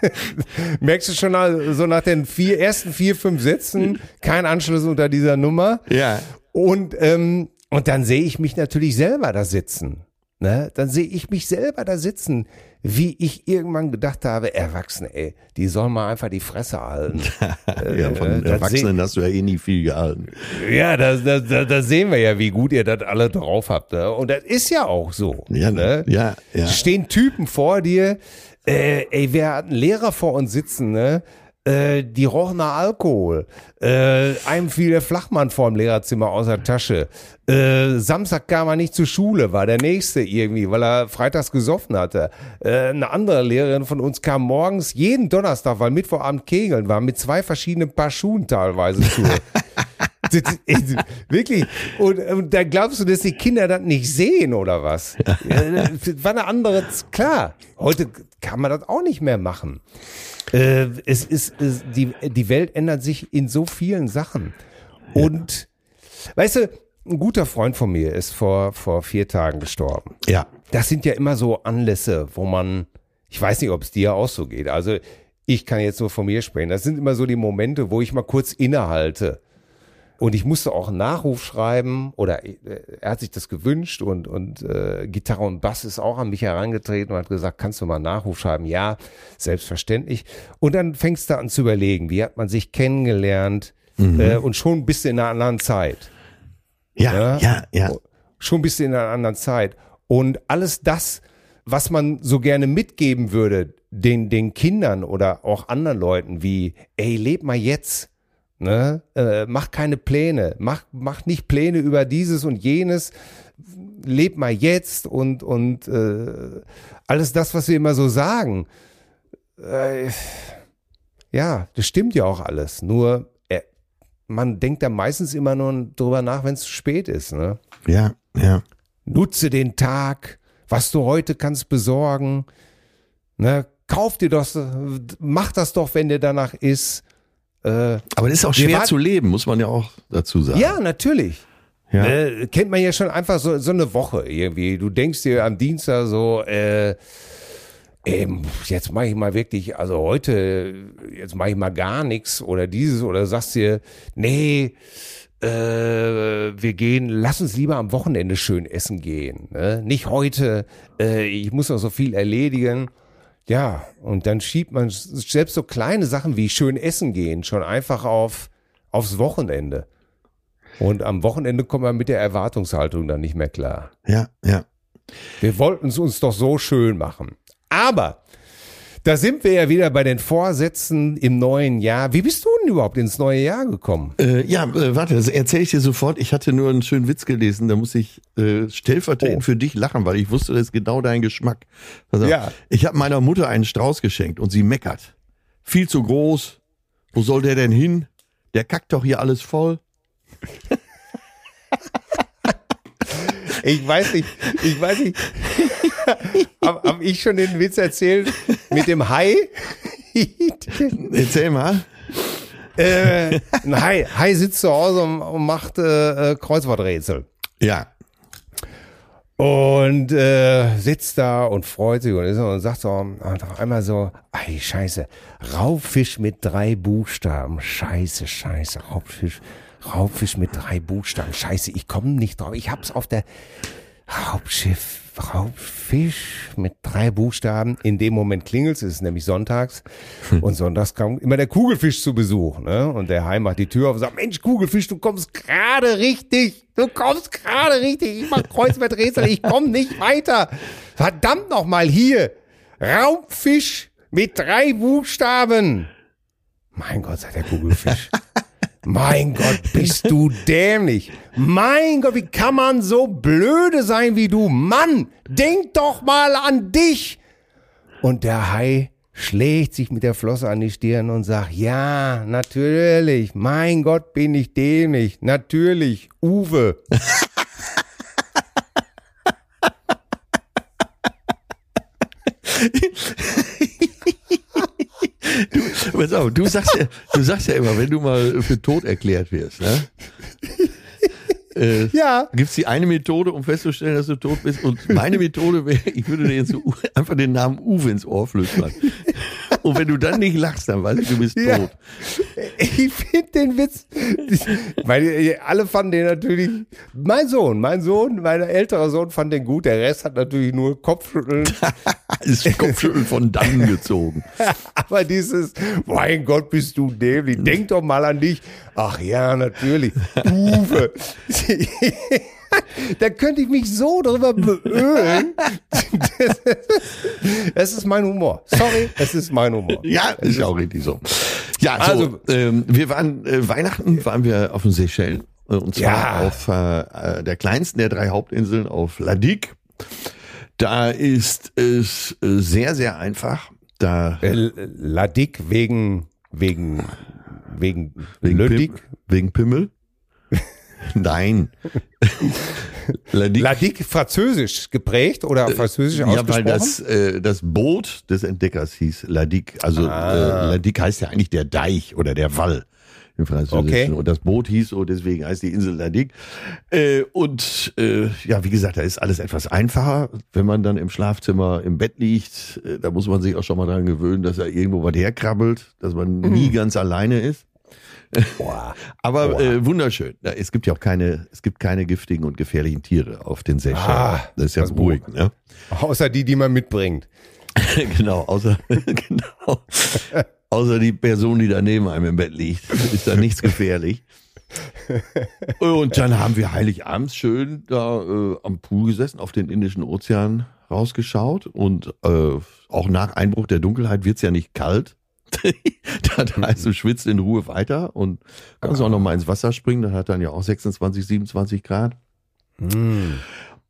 (laughs) merkst du schon also so nach den vier ersten vier fünf Sätzen kein Anschluss unter dieser Nummer. Ja. Und, ähm, und dann sehe ich mich natürlich selber da sitzen. Ne? Dann sehe ich mich selber da sitzen, wie ich irgendwann gedacht habe, Erwachsene, ey, die sollen mal einfach die Fresse halten. (laughs) ja, von das Erwachsenen hast du ja eh nie viel gehalten. ja, da, da, da, da sehen wir ja, wie gut ihr das alle drauf habt. Ne? Und das ist ja auch so. Ja, ne? ja, ja. Stehen Typen vor dir, äh, ey, wir hatten Lehrer vor uns sitzen, ne? Äh, die rochen nach Alkohol. Äh, einem fiel der Flachmann vorm Lehrerzimmer aus der Tasche. Äh, Samstag kam er nicht zur Schule, war der nächste irgendwie, weil er freitags gesoffen hatte. Äh, eine andere Lehrerin von uns kam morgens jeden Donnerstag, weil Mittwochabend Kegeln war, mit zwei verschiedenen Paar Schuhen teilweise (laughs) das- Wirklich. Und, und da glaubst du, dass die Kinder das nicht sehen oder was? (laughs) War eine andere, klar. Heute kann man das auch nicht mehr machen. Äh, es ist, es, die, die Welt ändert sich in so vielen Sachen. Und, weißt du, ein guter Freund von mir ist vor, vor vier Tagen gestorben. Ja. Das sind ja immer so Anlässe, wo man, ich weiß nicht, ob es dir auch so geht. Also, ich kann jetzt nur von mir sprechen. Das sind immer so die Momente, wo ich mal kurz innehalte. Und ich musste auch einen Nachruf schreiben oder äh, er hat sich das gewünscht und, und äh, Gitarre und Bass ist auch an mich herangetreten und hat gesagt, kannst du mal einen Nachruf schreiben? Ja, selbstverständlich. Und dann fängst du an zu überlegen, wie hat man sich kennengelernt mhm. äh, und schon bist du in einer anderen Zeit. Ja, ja, ja. ja. Schon bist du in einer anderen Zeit. Und alles das, was man so gerne mitgeben würde, den, den Kindern oder auch anderen Leuten, wie, ey, leb mal jetzt Ne? Äh, mach keine Pläne, mach, mach nicht Pläne über dieses und jenes, leb mal jetzt und, und äh, alles das, was wir immer so sagen. Äh, ja, das stimmt ja auch alles. Nur äh, man denkt da meistens immer nur drüber nach, wenn es zu spät ist. Ne? Ja, ja. Nutze den Tag, was du heute kannst besorgen. Ne? Kauf dir das, mach das doch, wenn dir danach ist. Äh, Aber das ist auch schwer zu leben, muss man ja auch dazu sagen. Ja, natürlich. Ja. Äh, kennt man ja schon einfach so, so eine Woche irgendwie. Du denkst dir am Dienstag so, äh, ähm, jetzt mache ich mal wirklich, also heute, jetzt mache ich mal gar nichts oder dieses oder sagst dir, nee, äh, wir gehen, lass uns lieber am Wochenende schön essen gehen. Ne? Nicht heute, äh, ich muss noch so viel erledigen. Ja, und dann schiebt man selbst so kleine Sachen wie schön essen gehen schon einfach auf, aufs Wochenende. Und am Wochenende kommen wir mit der Erwartungshaltung dann nicht mehr klar. Ja, ja. Wir wollten es uns doch so schön machen. Aber da sind wir ja wieder bei den Vorsätzen im neuen Jahr. Wie bist du denn überhaupt ins neue Jahr gekommen? Äh, ja, äh, warte, das erzähle ich dir sofort. Ich hatte nur einen schönen Witz gelesen, da muss ich äh, stellvertretend oh. für dich lachen, weil ich wusste, das ist genau dein Geschmack. Also, ja. Ich habe meiner Mutter einen Strauß geschenkt und sie meckert. Viel zu groß. Wo soll der denn hin? Der kackt doch hier alles voll. (laughs) ich weiß nicht, ich weiß nicht. Habe hab ich schon den Witz erzählt mit dem Hai? Erzähl mal. Äh, ein Hai, Hai sitzt zu Hause und, und macht äh, äh Kreuzworträtsel. Ja. Und äh, sitzt da und freut sich und, ist, und sagt so einfach einmal so, ey, scheiße, Raubfisch mit drei Buchstaben, scheiße, scheiße, Raubfisch, Raubfisch mit drei Buchstaben, scheiße, ich komme nicht drauf, ich hab's auf der Raubschiff, Raubfisch mit drei Buchstaben. In dem Moment klingelt es, ist nämlich sonntags. Hm. Und sonntags kommt immer der Kugelfisch zu Besuch. Ne? Und der Heim macht die Tür auf und sagt, Mensch, Kugelfisch, du kommst gerade richtig. Du kommst gerade richtig. Ich mach Kreuzworträtsel, ich komm nicht weiter. Verdammt nochmal hier. Raubfisch mit drei Buchstaben. Mein Gott, sagt der Kugelfisch. (laughs) Mein Gott, bist du (laughs) dämlich. Mein Gott, wie kann man so blöde sein wie du? Mann, denk doch mal an dich. Und der Hai schlägt sich mit der Flosse an die Stirn und sagt, ja, natürlich, mein Gott, bin ich dämlich. Natürlich, Uwe. (laughs) Du, pass auf, du sagst ja, du sagst ja immer, wenn du mal für tot erklärt wirst, ne? (laughs) Äh, ja. Gibt es die eine Methode, um festzustellen, dass du tot bist? Und meine Methode wäre, ich würde dir jetzt so einfach den Namen Uwe ins Ohr flüstern. Und wenn du dann nicht lachst, dann weiß ich, du bist ja. tot. Ich finde den Witz, weil alle fanden den natürlich, mein Sohn, mein Sohn, mein älterer Sohn fand den gut, der Rest hat natürlich nur Kopfschütteln. (laughs) ist Kopfschütteln von dann (laughs) gezogen. Aber dieses, mein Gott, bist du dämlich, denk doch mal an dich. Ach ja, natürlich. Uwe. (laughs) da könnte ich mich so drüber beölen. (laughs) Es ist mein Humor. Sorry, es ist mein Humor. Ja, ist ja auch richtig so. Ja, so, also, ähm, wir waren, äh, Weihnachten waren wir auf den Seychellen. Äh, und zwar ja. auf äh, der kleinsten der drei Hauptinseln auf Ladik. Da ist es äh, sehr, sehr einfach. Da äh, Ladik wegen, wegen, wegen, wegen, Pim, wegen Pimmel. Nein. (laughs) Ladic. Ladic französisch geprägt oder französisch Ja, ausgesprochen? weil das, äh, das Boot des Entdeckers hieß Ladic. Also Ah. äh, Ladic heißt ja eigentlich der Deich oder der Wall im Französischen. Okay. Und das Boot hieß so, deswegen heißt die Insel Ladic. Äh, und äh, ja, wie gesagt, da ist alles etwas einfacher, wenn man dann im Schlafzimmer im Bett liegt. Äh, da muss man sich auch schon mal dran gewöhnen, dass er irgendwo was herkrabbelt, dass man Mhm. nie ganz alleine ist. Boah. (laughs) Aber Boah. äh, wunderschön. Ja, Es gibt ja auch keine, es gibt keine giftigen und gefährlichen Tiere auf den Seychellen. Ah, das ist ja das beruhigend. Ne? Außer die, die man mitbringt. (laughs) genau, außer, (laughs) genau, außer die Person, die da neben einem im Bett liegt, ist da nichts gefährlich. Und dann haben wir Heiligabends schön da äh, am Pool gesessen, auf den Indischen Ozean rausgeschaut und äh, auch nach Einbruch der Dunkelheit wird's ja nicht kalt. (laughs) das heißt, du schwitzt in Ruhe weiter und kannst auch noch mal ins Wasser springen. Das hat dann ja auch 26, 27 Grad.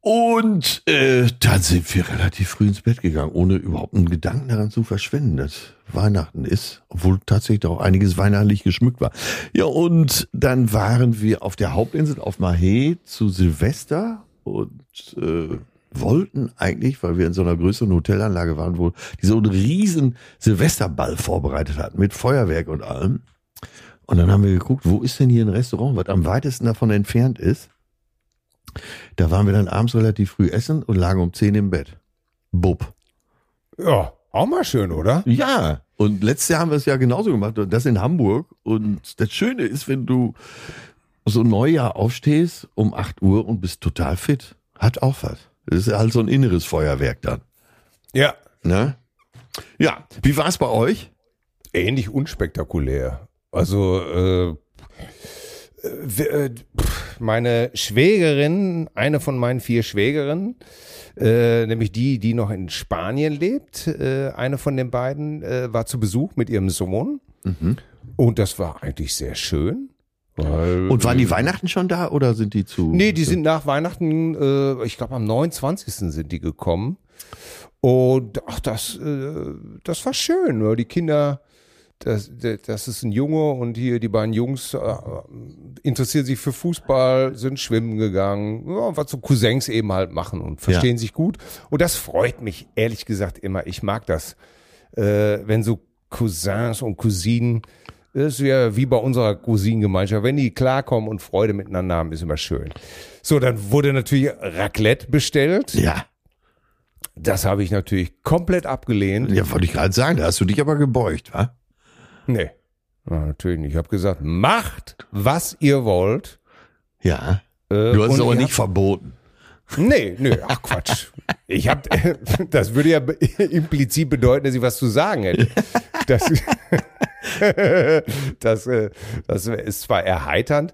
Und äh, dann sind wir relativ früh ins Bett gegangen, ohne überhaupt einen Gedanken daran zu verschwenden, dass Weihnachten ist, obwohl tatsächlich auch einiges weihnachtlich geschmückt war. Ja, und dann waren wir auf der Hauptinsel auf Mahé zu Silvester und äh, wollten eigentlich, weil wir in so einer größeren Hotelanlage waren, wo die so einen riesen Silvesterball vorbereitet hatten mit Feuerwerk und allem. Und dann haben wir geguckt, wo ist denn hier ein Restaurant, was am weitesten davon entfernt ist. Da waren wir dann abends relativ früh essen und lagen um 10 im Bett. Bub. Ja, auch mal schön, oder? Ja, und letztes Jahr haben wir es ja genauso gemacht und das in Hamburg. Und das Schöne ist, wenn du so Neujahr aufstehst um 8 Uhr und bist total fit. Hat auch was. Das ist halt so ein inneres Feuerwerk dann. Ja. Ne? Ja, wie war es bei euch? Ähnlich unspektakulär. Also, äh, äh, meine Schwägerin, eine von meinen vier Schwägerinnen, äh, nämlich die, die noch in Spanien lebt, äh, eine von den beiden, äh, war zu Besuch mit ihrem Sohn. Und das war eigentlich sehr schön. Und waren die Weihnachten schon da oder sind die zu? Nee, die sind nach Weihnachten, äh, ich glaube am 29. sind die gekommen. Und ach, das, äh, das war schön, weil die Kinder, das, das ist ein Junge und hier die beiden Jungs äh, interessieren sich für Fußball, sind schwimmen gegangen, ja, was so Cousins eben halt machen und verstehen sich gut. Und das freut mich ehrlich gesagt immer. Ich mag das, äh, wenn so Cousins und Cousinen das ist ja wie bei unserer Cousinengemeinschaft. Wenn die klarkommen und Freude miteinander haben, ist immer schön. So, dann wurde natürlich Raclette bestellt. Ja, Das habe ich natürlich komplett abgelehnt. ja, wollte ich gerade sagen, da hast du dich aber gebeugt, wa? Nee, ja, natürlich nicht. Ich habe gesagt, macht, was ihr wollt. Ja. Äh, Du hast es aber nicht verboten. Nee, nee, ach Quatsch. Ich hab, (laughs) das würde ja (laughs) implizit bedeuten, dass ich was zu sagen hätte. (laughs) Das, (laughs) das, äh, das ist zwar erheiternd,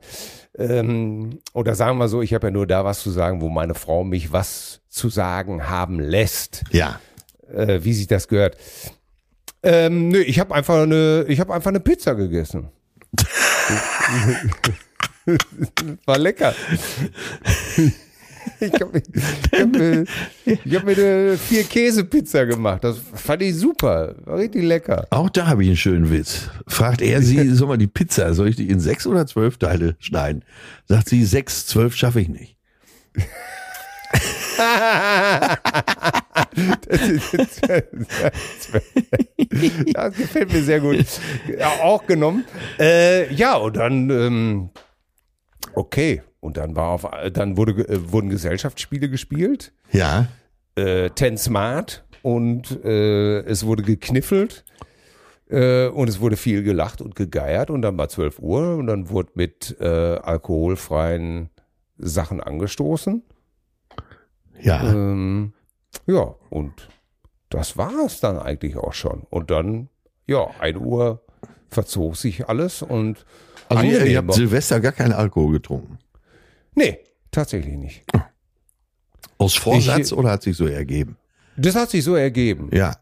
ähm, oder sagen wir so, ich habe ja nur da was zu sagen, wo meine Frau mich was zu sagen haben lässt, Ja. äh, wie sich das gehört. Ähm, nö, ich habe einfach eine, ich habe einfach eine Pizza gegessen. (laughs) War lecker. Ich habe hab, mir- ich hab mir eine vier Käse-Pizza gemacht. Das fand ich super. War richtig lecker. Auch da habe ich einen schönen Witz. Fragt er sie, sag mal, die Pizza, soll ich die in sechs oder zwölf Teile schneiden? Sagt sie, sechs, zwölf schaffe ich nicht. Das gefällt mir sehr gut. Ja, auch genommen. Äh, ja, und dann, ähm, okay. Und dann war auf, dann wurde, äh, wurden Gesellschaftsspiele gespielt. Ja. äh, Ten Smart und äh, es wurde gekniffelt äh, und es wurde viel gelacht und gegeiert und dann war 12 Uhr und dann wurde mit äh, alkoholfreien Sachen angestoßen. Ja. Ähm, ja, und das war es dann eigentlich auch schon. Und dann, ja, 1 Uhr verzog sich alles und Also ihr, ihr habt Silvester gar keinen Alkohol getrunken. Nee, tatsächlich nicht. Aus Vorsatz Ich- oder hat sich so ergeben? Das hat sich so ergeben. Ja.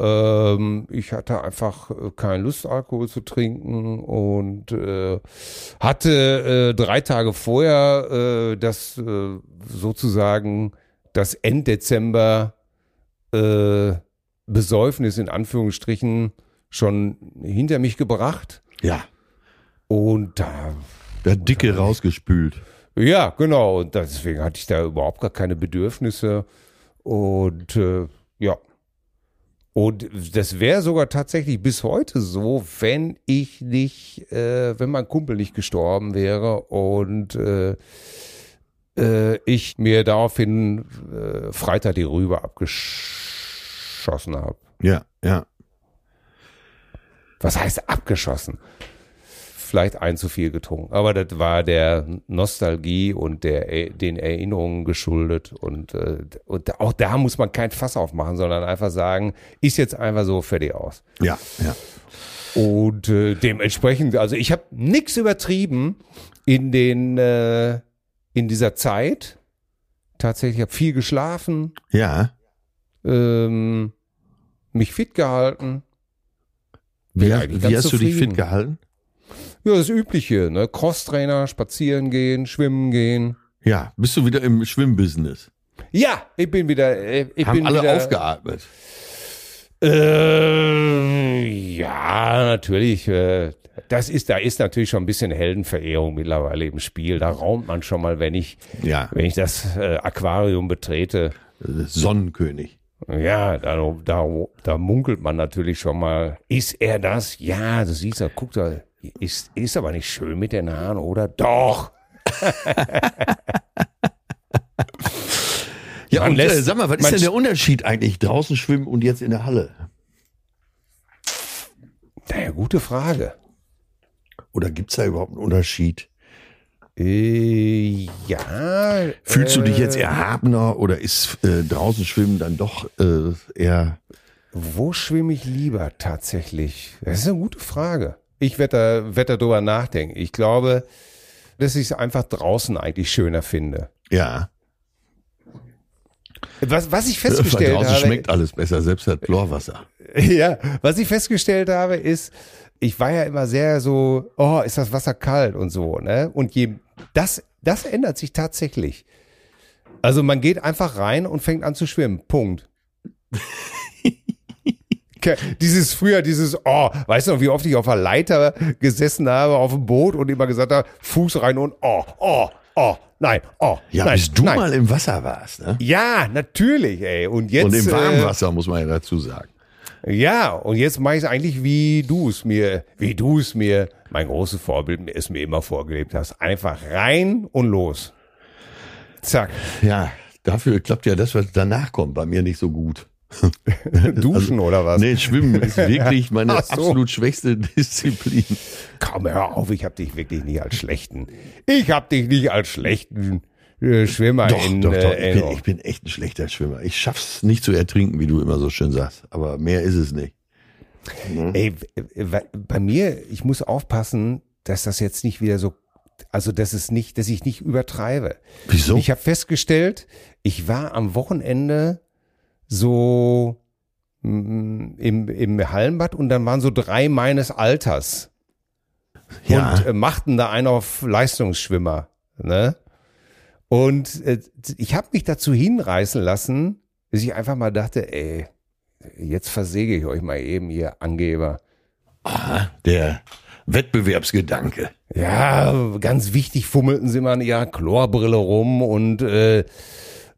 Ähm, ich hatte einfach äh, keine Lust, Alkohol zu trinken und äh, hatte äh, drei Tage vorher äh, das äh, sozusagen das Enddezember äh, Besäufnis in Anführungsstrichen schon hinter mich gebracht Ja. Und da Der Dicke rausgespült. Ja, genau. Und deswegen hatte ich da überhaupt gar keine Bedürfnisse. Und äh, ja. Und das wäre sogar tatsächlich bis heute so, wenn ich nicht, äh, wenn mein Kumpel nicht gestorben wäre und äh, äh, ich mir daraufhin äh, Freitag die Rübe abgeschossen habe. Ja, ja. Was heißt abgeschossen? Vielleicht ein zu viel getrunken. Aber das war der Nostalgie und der, den Erinnerungen geschuldet. Und, äh, und auch da muss man kein Fass aufmachen, sondern einfach sagen, ist jetzt einfach so fertig aus. Ja, ja. Und äh, dementsprechend, also ich habe nichts übertrieben in den äh, in dieser Zeit. Tatsächlich habe viel geschlafen, Ja. ähm, mich fit gehalten. Wie, hast- wie hast du dich zufrieden. fit gehalten? Ja, das Übliche, ne? Crosstrainer, spazieren gehen, schwimmen gehen. Ja, bist du wieder im Schwimmbusiness? Ja, ich bin wieder. äh, Ich Haben bin alle wieder, aufgeatmet. Äh, ja, natürlich. Äh, das ist, da ist natürlich schon ein bisschen Heldenverehrung mittlerweile im Spiel. Da raumt man schon mal, wenn ich, Ja, wenn ich das äh, Aquarium betrete. Sonnenkönig. Ja, da, da, da munkelt man natürlich schon mal. Ist er das? Ja, du siehst, er guckt da. Ist, ist aber nicht schön mit den Haaren, oder? Doch. (laughs) Ja, Man und lässt- äh, sag mal, was ist denn der Unterschied eigentlich draußen schwimmen und jetzt in der Halle? Naja, gute Frage. Oder gibt's da überhaupt einen Unterschied? Äh, ja. Fühlst du dich äh, jetzt erhabener oder ist äh, draußen schwimmen dann doch äh, eher Wo schwimme ich lieber tatsächlich? Das ist eine gute Frage. Ich werde da, werd da drüber nachdenken. Ich glaube, dass ich es einfach draußen eigentlich schöner finde. ja? Was, was ich festgestellt draußen habe, schmeckt alles besser, selbst das Chlorwasser. (laughs) ja, was ich festgestellt habe, ist, ich war ja immer sehr so, oh, ist das Wasser kalt und so, ne? Und je, das, das ändert sich tatsächlich. Also man geht einfach rein und fängt an zu schwimmen. Punkt. (laughs) Dieses früher, dieses, oh, weißt du noch, wie oft ich auf der Leiter gesessen habe, auf dem Boot und immer gesagt habe, Fuß rein und oh, oh, oh, nein, oh, Ja, nein, bis du nein. mal im Wasser warst, ne? Ja, natürlich, ey. Und jetzt. Und im äh, warmen Wasser, muss man ja dazu sagen. ja, und jetzt mache ich es eigentlich, wie du es mir, wie du es mir, mein großes Vorbild, es mir immer vorgelebt hast. Einfach rein und los. Zack. Ja, dafür klappt ja das, was danach kommt, bei mir nicht so gut. (laughs) Duschen oder was? Also, Nee, Schwimmen ist (laughs) wirklich meine so. absolut schwächste Disziplin. Komm, hör auf, ich hab dich wirklich nicht als schlechten. Ich hab dich nicht als schlechten äh, Schwimmer Doch, in doch, doch. äh, Ich bin, ich bin echt ein schlechter Schwimmer. Ich schaff's nicht zu ertrinken, wie du immer so schön sagst. Aber mehr ist es nicht. Ey, w- w- bei mir, ich muss aufpassen, dass das jetzt nicht wieder so, also dass es nicht, dass ich nicht übertreibe. Wieso? Ich habe festgestellt, ich war am Wochenende so mm, im, im Hallenbad und dann waren so drei meines Alters ja. und äh, machten da einen auf Leistungsschwimmer. Ne? Und äh, ich habe mich dazu hinreißen lassen, dass ich einfach mal dachte, ey, jetzt versäge ich euch mal eben, ihr Angeber. Aha, der Wettbewerbsgedanke. Ja, ganz wichtig fummelten sie mal in ihrer Chlorbrille rum und äh,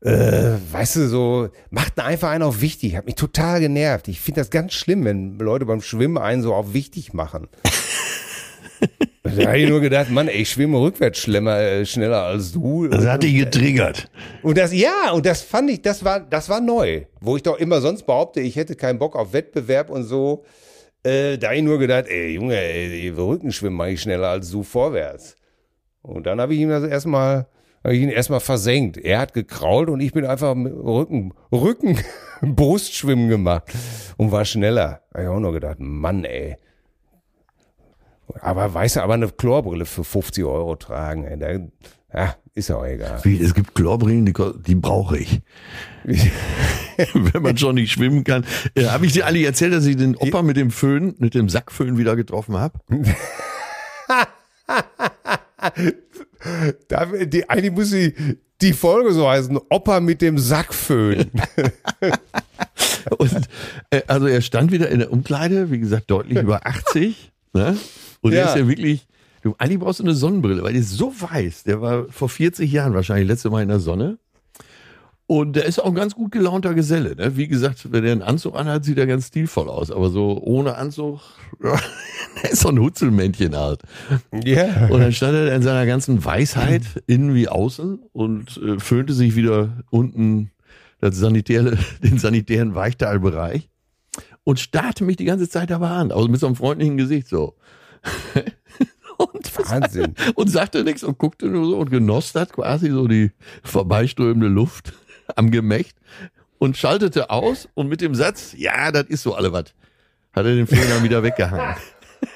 äh, weißt du, so, machten einfach einen auf wichtig. Hat mich total genervt. Ich finde das ganz schlimm, wenn Leute beim Schwimmen einen so auf wichtig machen. (laughs) da habe ich nur gedacht, Mann, ey, ich schwimme rückwärts schlimmer, äh, schneller als du. Das hat dich getriggert. Und das, ja, und das fand ich, das war, das war neu. Wo ich doch immer sonst behaupte, ich hätte keinen Bock auf Wettbewerb und so. Äh, da habe ich nur gedacht, ey, Junge, ey, Rückenschwimmen mache ich schneller als du vorwärts. Und dann habe ich ihm das erstmal, habe ich ihn erstmal versenkt. Er hat gekrault und ich bin einfach mit Rücken, Rücken, (laughs) Brustschwimmen gemacht und war schneller. Habe ich auch nur gedacht, Mann, ey. Aber weißt du, aber eine Chlorbrille für 50 Euro tragen, ey, da, ja, ist ja auch egal. Wie, es gibt Chlorbrillen, die, die brauche ich. (laughs) Wenn man schon nicht schwimmen kann. Äh, habe ich dir alle erzählt, dass ich den Opa mit dem Föhn, mit dem Sackföhn wieder getroffen habe? (laughs) Da, die, eigentlich muss die, die Folge so heißen, Opa mit dem Sackföhn. (laughs) Und äh, also er stand wieder in der Umkleide, wie gesagt, deutlich über 80. Ne? Und er Ja. ist ja wirklich, Du, eigentlich brauchst du eine Sonnenbrille, weil die ist so weiß. Der war vor 40 Jahren wahrscheinlich letzte Mal in der Sonne. Und der ist auch ein ganz gut gelaunter Geselle. Ne? Wie gesagt, wenn er einen Anzug anhat, sieht er ganz stilvoll aus. Aber so ohne Anzug, (laughs) er ist so ein Hutzelmännchen halt. Ja. Und dann stand er in seiner ganzen Weisheit, innen wie außen, und äh, föhnte sich wieder unten das sanitäre, (laughs) den sanitären Weichteilbereich und starrte mich die ganze Zeit aber an, also mit so einem freundlichen Gesicht so. (laughs) und, Wahnsinn. und sagte nichts und guckte nur so und genoss das quasi so die vorbeiströmende Luft am Gemächt und schaltete aus und mit dem Satz, ja, das ist so alle was, hat er den Finger wieder weggehangen.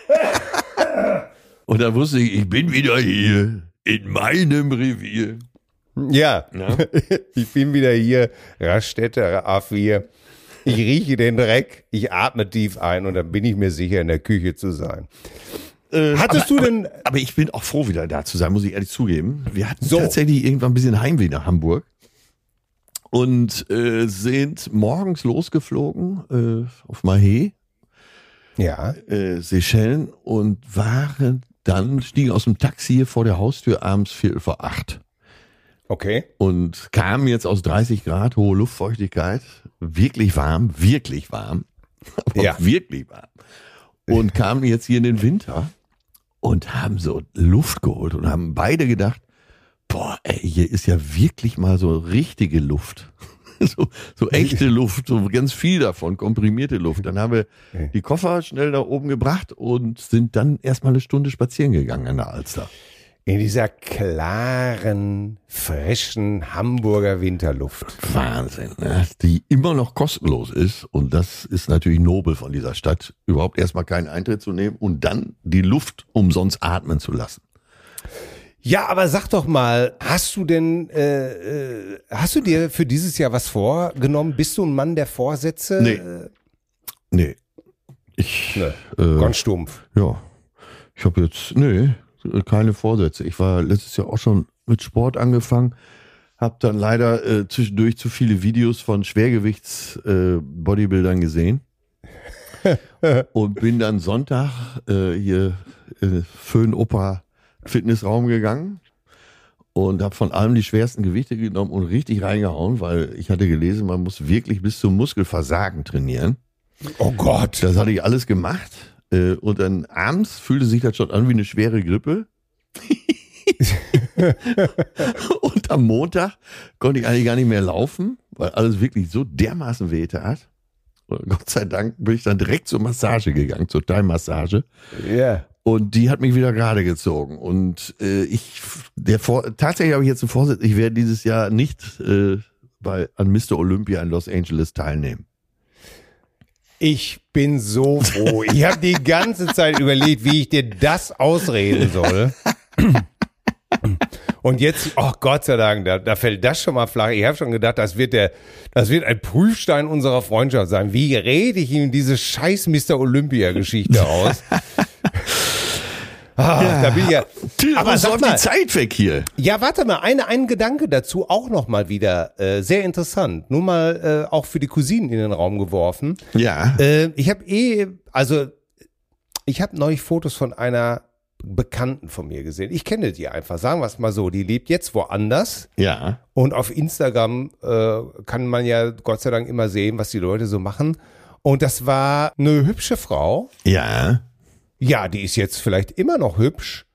(laughs) und dann wusste ich, ich bin wieder hier in meinem Revier. Ja, Ja. (laughs) ich bin wieder hier, Raststätte A4. Ich rieche den Dreck, ich atme tief ein und dann bin ich mir sicher, in der Küche zu sein. Äh, Hattest aber, du denn- Aber, aber ich bin auch froh, wieder da zu sein, muss ich ehrlich zugeben. Wir hatten So. tatsächlich irgendwann ein bisschen Heimweh nach Hamburg und äh, sind morgens losgeflogen äh, auf Mahé, Ja, äh, Seychellen und waren dann, stiegen aus dem Taxi hier vor der Haustür abends viertel vor acht okay. und kamen jetzt aus 30 Grad, hohe Luftfeuchtigkeit, wirklich warm, wirklich warm, (laughs) Ja. wirklich warm. Und kamen jetzt hier in den Winter und haben so Luft geholt und haben beide gedacht, boah, ey, hier ist ja wirklich mal so richtige Luft. (laughs) So, so echte Luft, so ganz viel davon, komprimierte Luft. Dann haben wir die Koffer schnell da oben gebracht und sind dann erstmal eine Stunde spazieren gegangen an der Alster. In dieser klaren, frischen Hamburger Winterluft. Wahnsinn, ne? die immer noch kostenlos ist. Und das ist natürlich nobel von dieser Stadt, überhaupt erstmal keinen Eintritt zu nehmen und dann die Luft umsonst atmen zu lassen. Ja, aber sag doch mal, hast du denn, äh, äh, hast du dir für dieses Jahr was vorgenommen? Bist du ein Mann der Vorsätze? Nee. Äh, Nee. Ich, Ne, äh, Ganz stumpf. ja, ich habe jetzt, nee, keine Vorsätze. Ich war letztes Jahr auch schon mit Sport angefangen, habe dann leider äh, zwischendurch zu viele Videos von Schwergewichts-Bodybuildern gesehen (laughs) und bin dann Sonntag äh, hier äh, Föhn Opa Fitnessraum gegangen und habe von allem die schwersten Gewichte genommen und richtig reingehauen, weil ich hatte gelesen, man muss wirklich bis zum Muskelversagen trainieren. Oh Gott. Das hatte ich alles gemacht. Äh, Und dann abends fühlte sich das schon an wie eine schwere Grippe. (laughs) und am Montag konnte ich eigentlich gar nicht mehr laufen, weil alles wirklich so dermaßen weh tat. Und Gott sei Dank bin ich dann direkt zur Massage gegangen, zur Thai-Massage. Ja. Und die hat mich wieder gerade gezogen. Und äh, ich, der Vor tatsächlich habe ich jetzt einen Vorsitz, ich werde dieses Jahr nicht äh, bei, an Mr. Olympia in Los Angeles teilnehmen. Ich bin so froh. Ich habe die ganze Zeit überlegt, wie ich dir das ausreden soll. Und jetzt, oh Gott sei Dank, da, da fällt das schon mal flach. Ich habe schon gedacht, das wird der, das wird ein Prüfstein unserer Freundschaft sein. Wie rede ich ihm diese scheiß Mr. Olympia-Geschichte aus? Ah, Da bin ich ja. Aber sag mal- die Zeit weg hier. Ja, warte mal, eine, ein Gedanke dazu auch noch mal wieder äh, sehr interessant. Nur mal äh, auch für die Cousinen in den Raum geworfen. Ja. Äh, ich habe eh, also ich habe neulich Fotos von einer Bekannten von mir gesehen. Ich kenne die einfach, sagen wir es mal so. Die lebt jetzt woanders Ja. und auf Instagram äh, kann man ja Gott sei Dank immer sehen, was die Leute so machen. Und das war eine hübsche Frau. Ja. Ja, die ist jetzt vielleicht immer noch hübsch,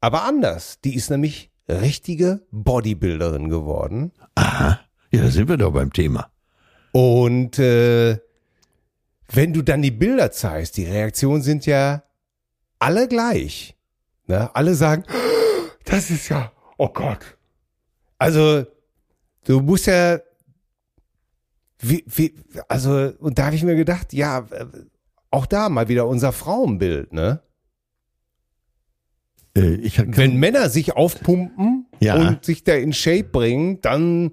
aber anders. Die ist nämlich richtige Bodybuilderin geworden. Aha. Ja, da sind wir doch beim Thema. Und äh, wenn du dann die Bilder zeigst, die Reaktionen sind ja alle gleich. Ne? Alle sagen, (gasps) das ist ja, oh Gott. Also, du musst ja, wie, wie, also, und da habe ich mir gedacht, ja, auch da mal wieder unser Frauenbild, ne? Äh, Wenn Männer sich aufpumpen Ja. und sich da in Shape bringen, dann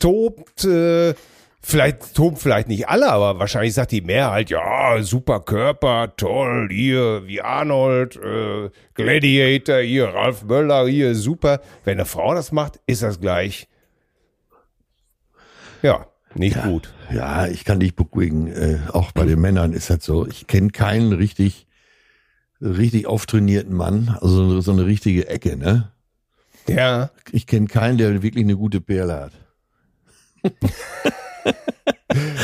tobt, äh, vielleicht toben vielleicht nicht alle, aber wahrscheinlich sagt die Mehrheit, ja, super Körper, toll, hier, wie Arnold, äh, Gladiator, hier, Ralf Möller, hier, super. Wenn eine Frau das macht, ist das gleich, ja, nicht gut. ja, ich kann dich beruhigen. Äh, auch bei den Männern ist das so. Ich kenne keinen richtig richtig auftrainierten Mann, also so eine richtige Ecke, ne? Ja. Ich kenne keinen, der wirklich eine gute Perle hat. (laughs)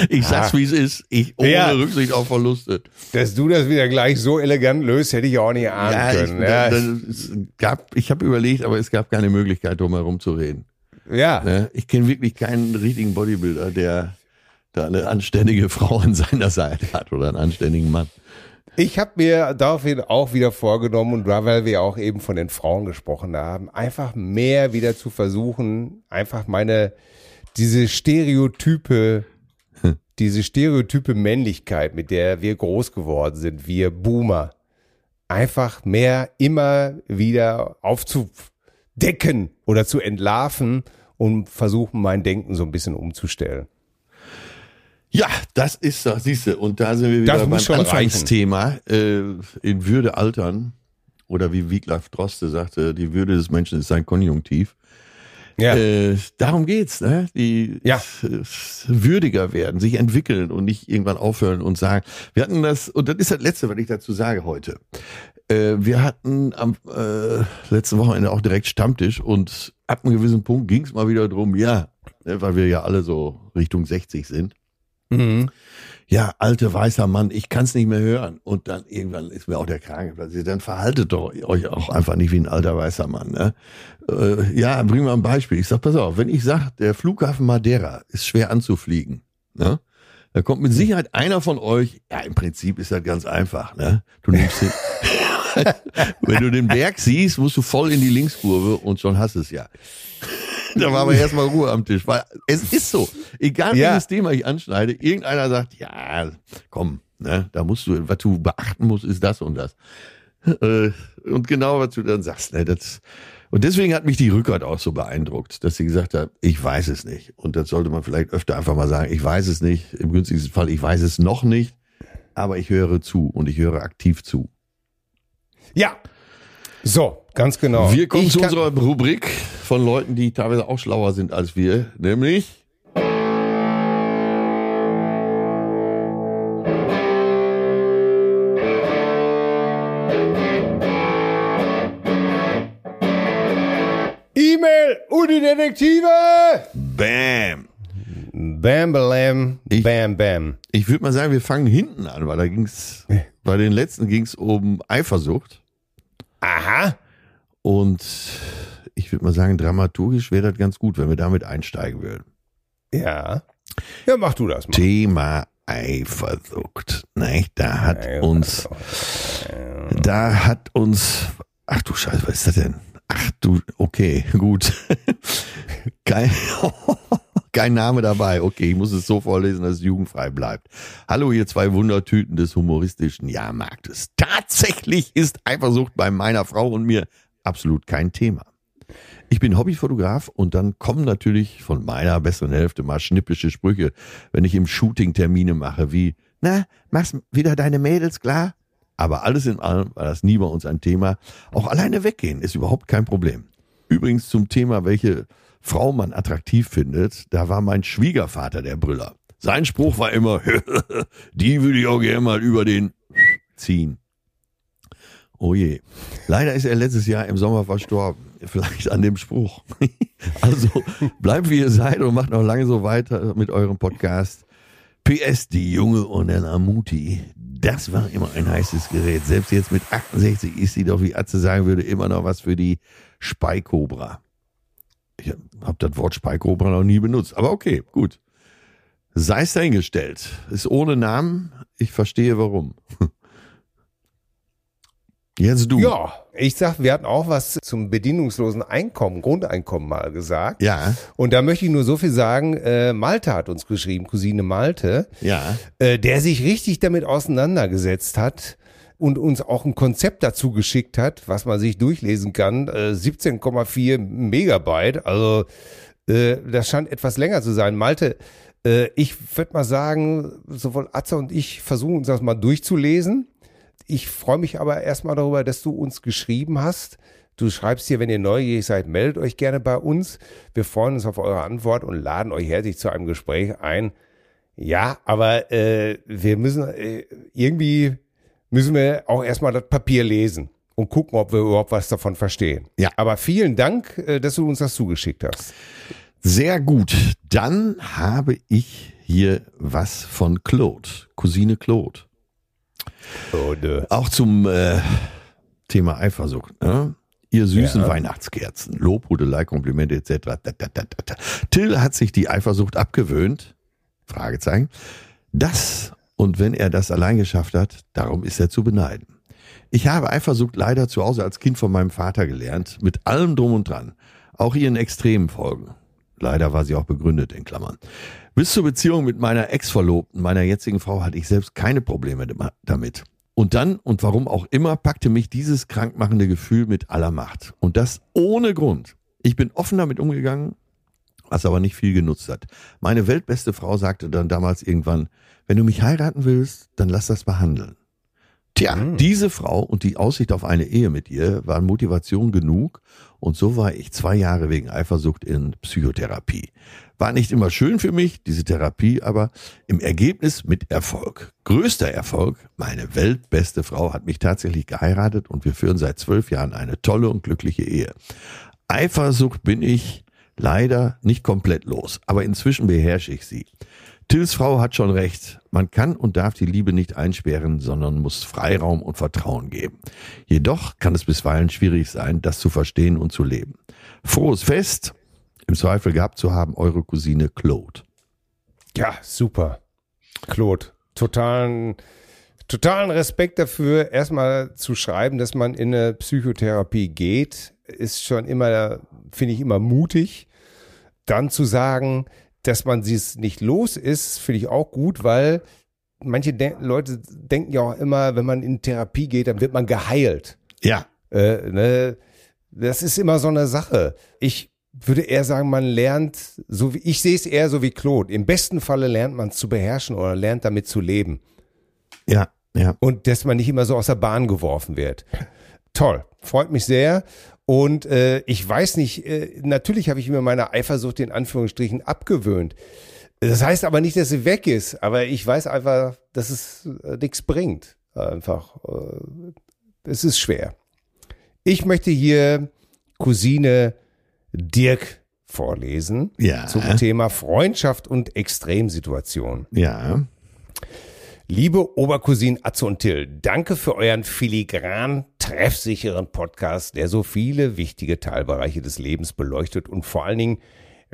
ich sag's, Ah. wie es ist. Ich ohne Ja. Rücksicht auf Verluste. Dass du das wieder gleich so elegant löst, hätte ich auch nicht ahnen ich, können. Ja, da, da, es gab, ich habe überlegt, aber es gab keine Möglichkeit, drum herum zu reden. Ja. Ne? Ich kenne wirklich keinen richtigen Bodybuilder, der da eine anständige Frau an seiner Seite hat oder einen anständigen Mann. Ich habe mir daraufhin auch wieder vorgenommen, und weil wir auch eben von den Frauen gesprochen haben, einfach mehr wieder zu versuchen, einfach meine, diese Stereotype, (laughs) diese stereotype Männlichkeit, mit der wir groß geworden sind, wir Boomer, einfach mehr immer wieder aufzudecken oder zu entlarven und versuchen, mein Denken so ein bisschen umzustellen. Ja, das ist das, siehst du. Und da sind wir wieder beim Anfangsthema. Äh, in Würde altern. Oder wie Wiglaf Droste sagte, die Würde des Menschen ist sein Konjunktiv. Ja. Äh, darum geht's, ne? Die Ja. würdiger werden, sich entwickeln und nicht irgendwann aufhören und sagen. Wir hatten das, und das ist das Letzte, was ich dazu sage heute. Äh, wir hatten am äh, letzten Wochenende auch direkt Stammtisch und ab einem gewissen Punkt ging's mal wieder drum, ja, ne, weil wir ja alle so Richtung 60 sind Mhm. ja, alter weißer Mann, ich kann es nicht mehr hören. Und dann irgendwann ist mir auch der Kragen. Dann verhaltet doch euch auch einfach nicht wie ein alter weißer Mann. Ne? Äh, ja, bring mal ein Beispiel. Ich sag, pass auf, wenn ich sag, der Flughafen Madeira ist schwer anzufliegen, ne? Da kommt mit Sicherheit einer von euch, ja, im Prinzip ist das ganz einfach, ne? Du nimmst den, (laughs) (laughs) wenn du den Berg siehst, musst du voll in die Linkskurve und schon hast es ja. (laughs) Da war aber erstmal Ruhe am Tisch, weil es ist so. Egal Ja. welches Thema ich anschneide, irgendeiner sagt, ja, komm, ne, da musst du, was du beachten musst, ist das und das. Äh, Und genau, was du dann sagst, ne, das, und deswegen hat mich die Rückert auch so beeindruckt, dass sie gesagt hat, ich weiß es nicht. Und das sollte man vielleicht öfter einfach mal sagen, ich weiß es nicht. Im günstigsten Fall, ich weiß es noch nicht, aber ich höre zu und ich höre aktiv zu. Ja. So, ganz genau. Wir kommen Ich zu unserer Rubrik von Leuten, die teilweise auch schlauer sind als wir, nämlich E-Mail und die Detektive. Bam. Bam, bam, Ich- bam, bam. Ich würde mal sagen, wir fangen hinten an, weil da ging's, bei den letzten ging's um Eifersucht. Aha. Und ich würde mal sagen, dramaturgisch wäre das ganz gut, wenn wir damit einsteigen würden. Ja. Ja, mach du das mal. Thema Eifersucht. Ne? Da hat Ja, uns, da hat uns, ach du Scheiße, was ist das denn? Ach du, okay, gut. (laughs) Kein, kein Name dabei. Okay, ich muss es so vorlesen, dass es jugendfrei bleibt. Hallo, ihr zwei Wundertüten des humoristischen Jahrmarktes. Tatsächlich ist Eifersucht bei meiner Frau und mir absolut kein Thema. Ich bin Hobbyfotograf und dann kommen natürlich von meiner besseren Hälfte mal schnippische Sprüche, wenn ich im Shooting Termine mache, wie, na, machst wieder deine Mädels klar? Aber alles in allem war das nie bei uns ein Thema. Auch alleine weggehen ist überhaupt kein Problem. Übrigens zum Thema, welche Frau man attraktiv findet, da war mein Schwiegervater der Brüller. Sein Spruch war immer, (laughs) die würde ich auch gerne mal über den (laughs) ziehen. Oh je. Leider ist er letztes Jahr im Sommer verstorben. Vielleicht an dem Spruch. (laughs) Also bleibt wie ihr seid und macht noch lange so weiter mit eurem Podcast. PS, die junge Ornella Muti, das war immer ein heißes Gerät. Selbst jetzt mit 68 ist sie doch, wie Atze sagen würde, immer noch was für die Speikobra. Ich habe das Wort Speikobra noch nie benutzt, aber okay, gut. Sei es dahingestellt. Ist ohne Namen. Ich verstehe warum. (laughs) Jetzt du. Ja, ich sag, wir hatten auch was zum bedingungslosen Einkommen, Grundeinkommen mal gesagt. Ja, Und da möchte ich nur so viel sagen, äh, Malte hat uns geschrieben, Cousine Malte, ja. äh, der sich richtig damit auseinandergesetzt hat und uns auch ein Konzept dazu geschickt hat, was man sich durchlesen kann. Äh, 17,4 Megabyte, also äh, das scheint etwas länger zu sein. Malte, äh, ich würde mal sagen, sowohl Atze und ich versuchen uns das mal durchzulesen. Ich freue mich aber erstmal darüber, dass du uns geschrieben hast. Du schreibst hier, wenn ihr neugierig seid, meldet euch gerne bei uns. Wir freuen uns auf eure Antwort und laden euch herzlich zu einem Gespräch ein. Ja, aber äh, wir müssen äh, irgendwie müssen wir auch erstmal das Papier lesen und gucken, ob wir überhaupt was davon verstehen. Ja. Aber vielen Dank, äh, dass du uns das zugeschickt hast. Sehr gut. Dann habe ich hier was von Claude, Cousine Claude. Oder? Auch zum äh, Thema Eifersucht. Ne? Ihr süßen Ja. Weihnachtskerzen, Lobhudelei, Komplimente etc. Till hat sich die Eifersucht abgewöhnt. Fragezeichen. Das und wenn er das allein geschafft hat, darum ist er zu beneiden. Ich habe Eifersucht leider zu Hause als Kind von meinem Vater gelernt, mit allem drum und dran, auch ihren extremen Folgen. Leider war sie auch begründet in Klammern. Bis zur Beziehung mit meiner Ex-Verlobten, meiner jetzigen Frau, hatte ich selbst keine Probleme damit. Und dann, und warum auch immer, packte mich dieses krankmachende Gefühl mit aller Macht. Und das ohne Grund. Ich bin offen damit umgegangen, was aber nicht viel genutzt hat. Meine weltbeste Frau sagte dann damals irgendwann, wenn du mich heiraten willst, dann lass das behandeln. Tja, diese Frau und die Aussicht auf eine Ehe mit ihr waren Motivation genug und so war ich zwei Jahre wegen Eifersucht in Psychotherapie. War nicht immer schön für mich, diese Therapie, aber im Ergebnis mit Erfolg. Größter Erfolg, meine weltbeste Frau hat mich tatsächlich geheiratet und wir führen seit zwölf Jahren eine tolle und glückliche Ehe. Eifersucht bin ich leider nicht komplett los, aber inzwischen beherrsche ich sie. Tills Frau hat schon recht. Man kann und darf die Liebe nicht einsperren, sondern muss Freiraum und Vertrauen geben. Jedoch kann es bisweilen schwierig sein, das zu verstehen und zu leben. Frohes Fest, im Zweifel gehabt zu haben, eure Cousine Claude. Ja, super. Claude, totalen, totalen Respekt dafür, erstmal zu schreiben, dass man in eine Psychotherapie geht, ist schon immer, finde ich immer mutig. Dann zu sagen, dass man sie es nicht los ist, finde ich auch gut, weil manche de Leute denken ja auch immer, wenn man in Therapie geht, dann wird man geheilt. Ja, Äh, ne? Das ist immer so eine Sache. Ich würde eher sagen, man lernt, so wie ich sehe es eher so wie Claude. Im besten Falle lernt man es zu beherrschen oder lernt damit zu leben. ja, ja. Und dass man nicht immer so aus der Bahn geworfen wird. Toll, freut mich sehr. Und äh, ich weiß nicht, äh, natürlich habe ich mir meine Eifersucht in Anführungsstrichen abgewöhnt. Das heißt aber nicht, dass sie weg ist, aber ich weiß einfach, dass es äh, nichts bringt. Einfach, äh, es ist schwer. Ich möchte hier Cousine Dirk vorlesen Ja. zum Thema Freundschaft und Extremsituation. Ja. Liebe Obercousinen Atze und Till, danke für euren filigran treffsicheren Podcast, der so viele wichtige Teilbereiche des Lebens beleuchtet und vor allen Dingen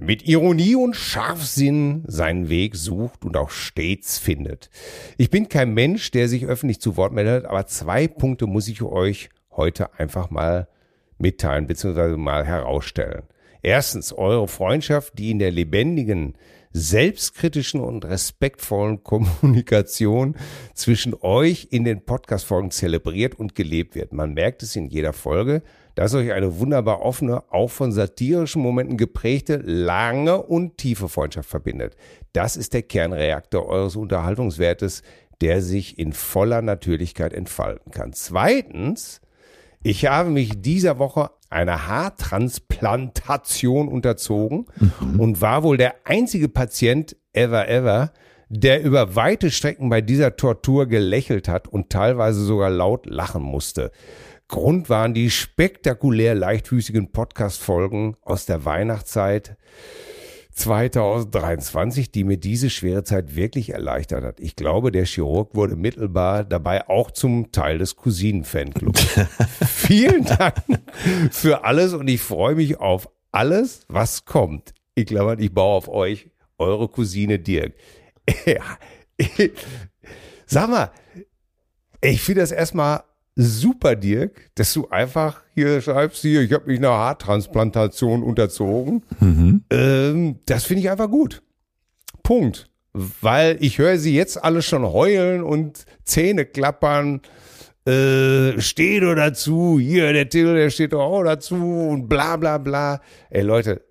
mit Ironie und Scharfsinn seinen Weg sucht und auch stets findet. Ich bin kein Mensch, der sich öffentlich zu Wort meldet, aber zwei Punkte muss ich euch heute einfach mal mitteilen bzw. mal herausstellen. Erstens, eure Freundschaft, die in der lebendigen, selbstkritischen und respektvollen (laughs) Kommunikation zwischen euch in den Podcast-Folgen zelebriert und gelebt wird. Man merkt es in jeder Folge, dass euch eine wunderbar offene, auch von satirischen Momenten geprägte, lange und tiefe Freundschaft verbindet. Das ist der Kernreaktor eures Unterhaltungswertes, der sich in voller Natürlichkeit entfalten kann. Zweitens, ich habe mich dieser Woche einer Haartransplantation unterzogen und war wohl der einzige Patient ever, ever, der über weite Strecken bei dieser Tortur gelächelt hat und teilweise sogar laut lachen musste. Grund waren die spektakulär leichtfüßigen Podcast-Folgen aus der Weihnachtszeit 2023, die mir diese schwere Zeit wirklich erleichtert hat. Ich glaube, der Chirurg wurde mittelbar dabei auch zum Teil des Cousinen-Fanclubs. (laughs) Vielen Dank für alles und ich freue mich auf alles, was kommt. Ich glaube, ich baue auf euch, eure Cousine Dirk. (laughs) Ja, Sag mal, ich finde das erstmal super, Dirk, dass du einfach hier schreibst, hier, ich habe mich einer Haartransplantation unterzogen. Ähm, das finde ich einfach gut. Punkt. Weil ich höre sie jetzt alle schon heulen und Zähne klappern. Äh, steh doch dazu, hier, der Till, der steht doch auch dazu und bla bla bla. Ey Leute,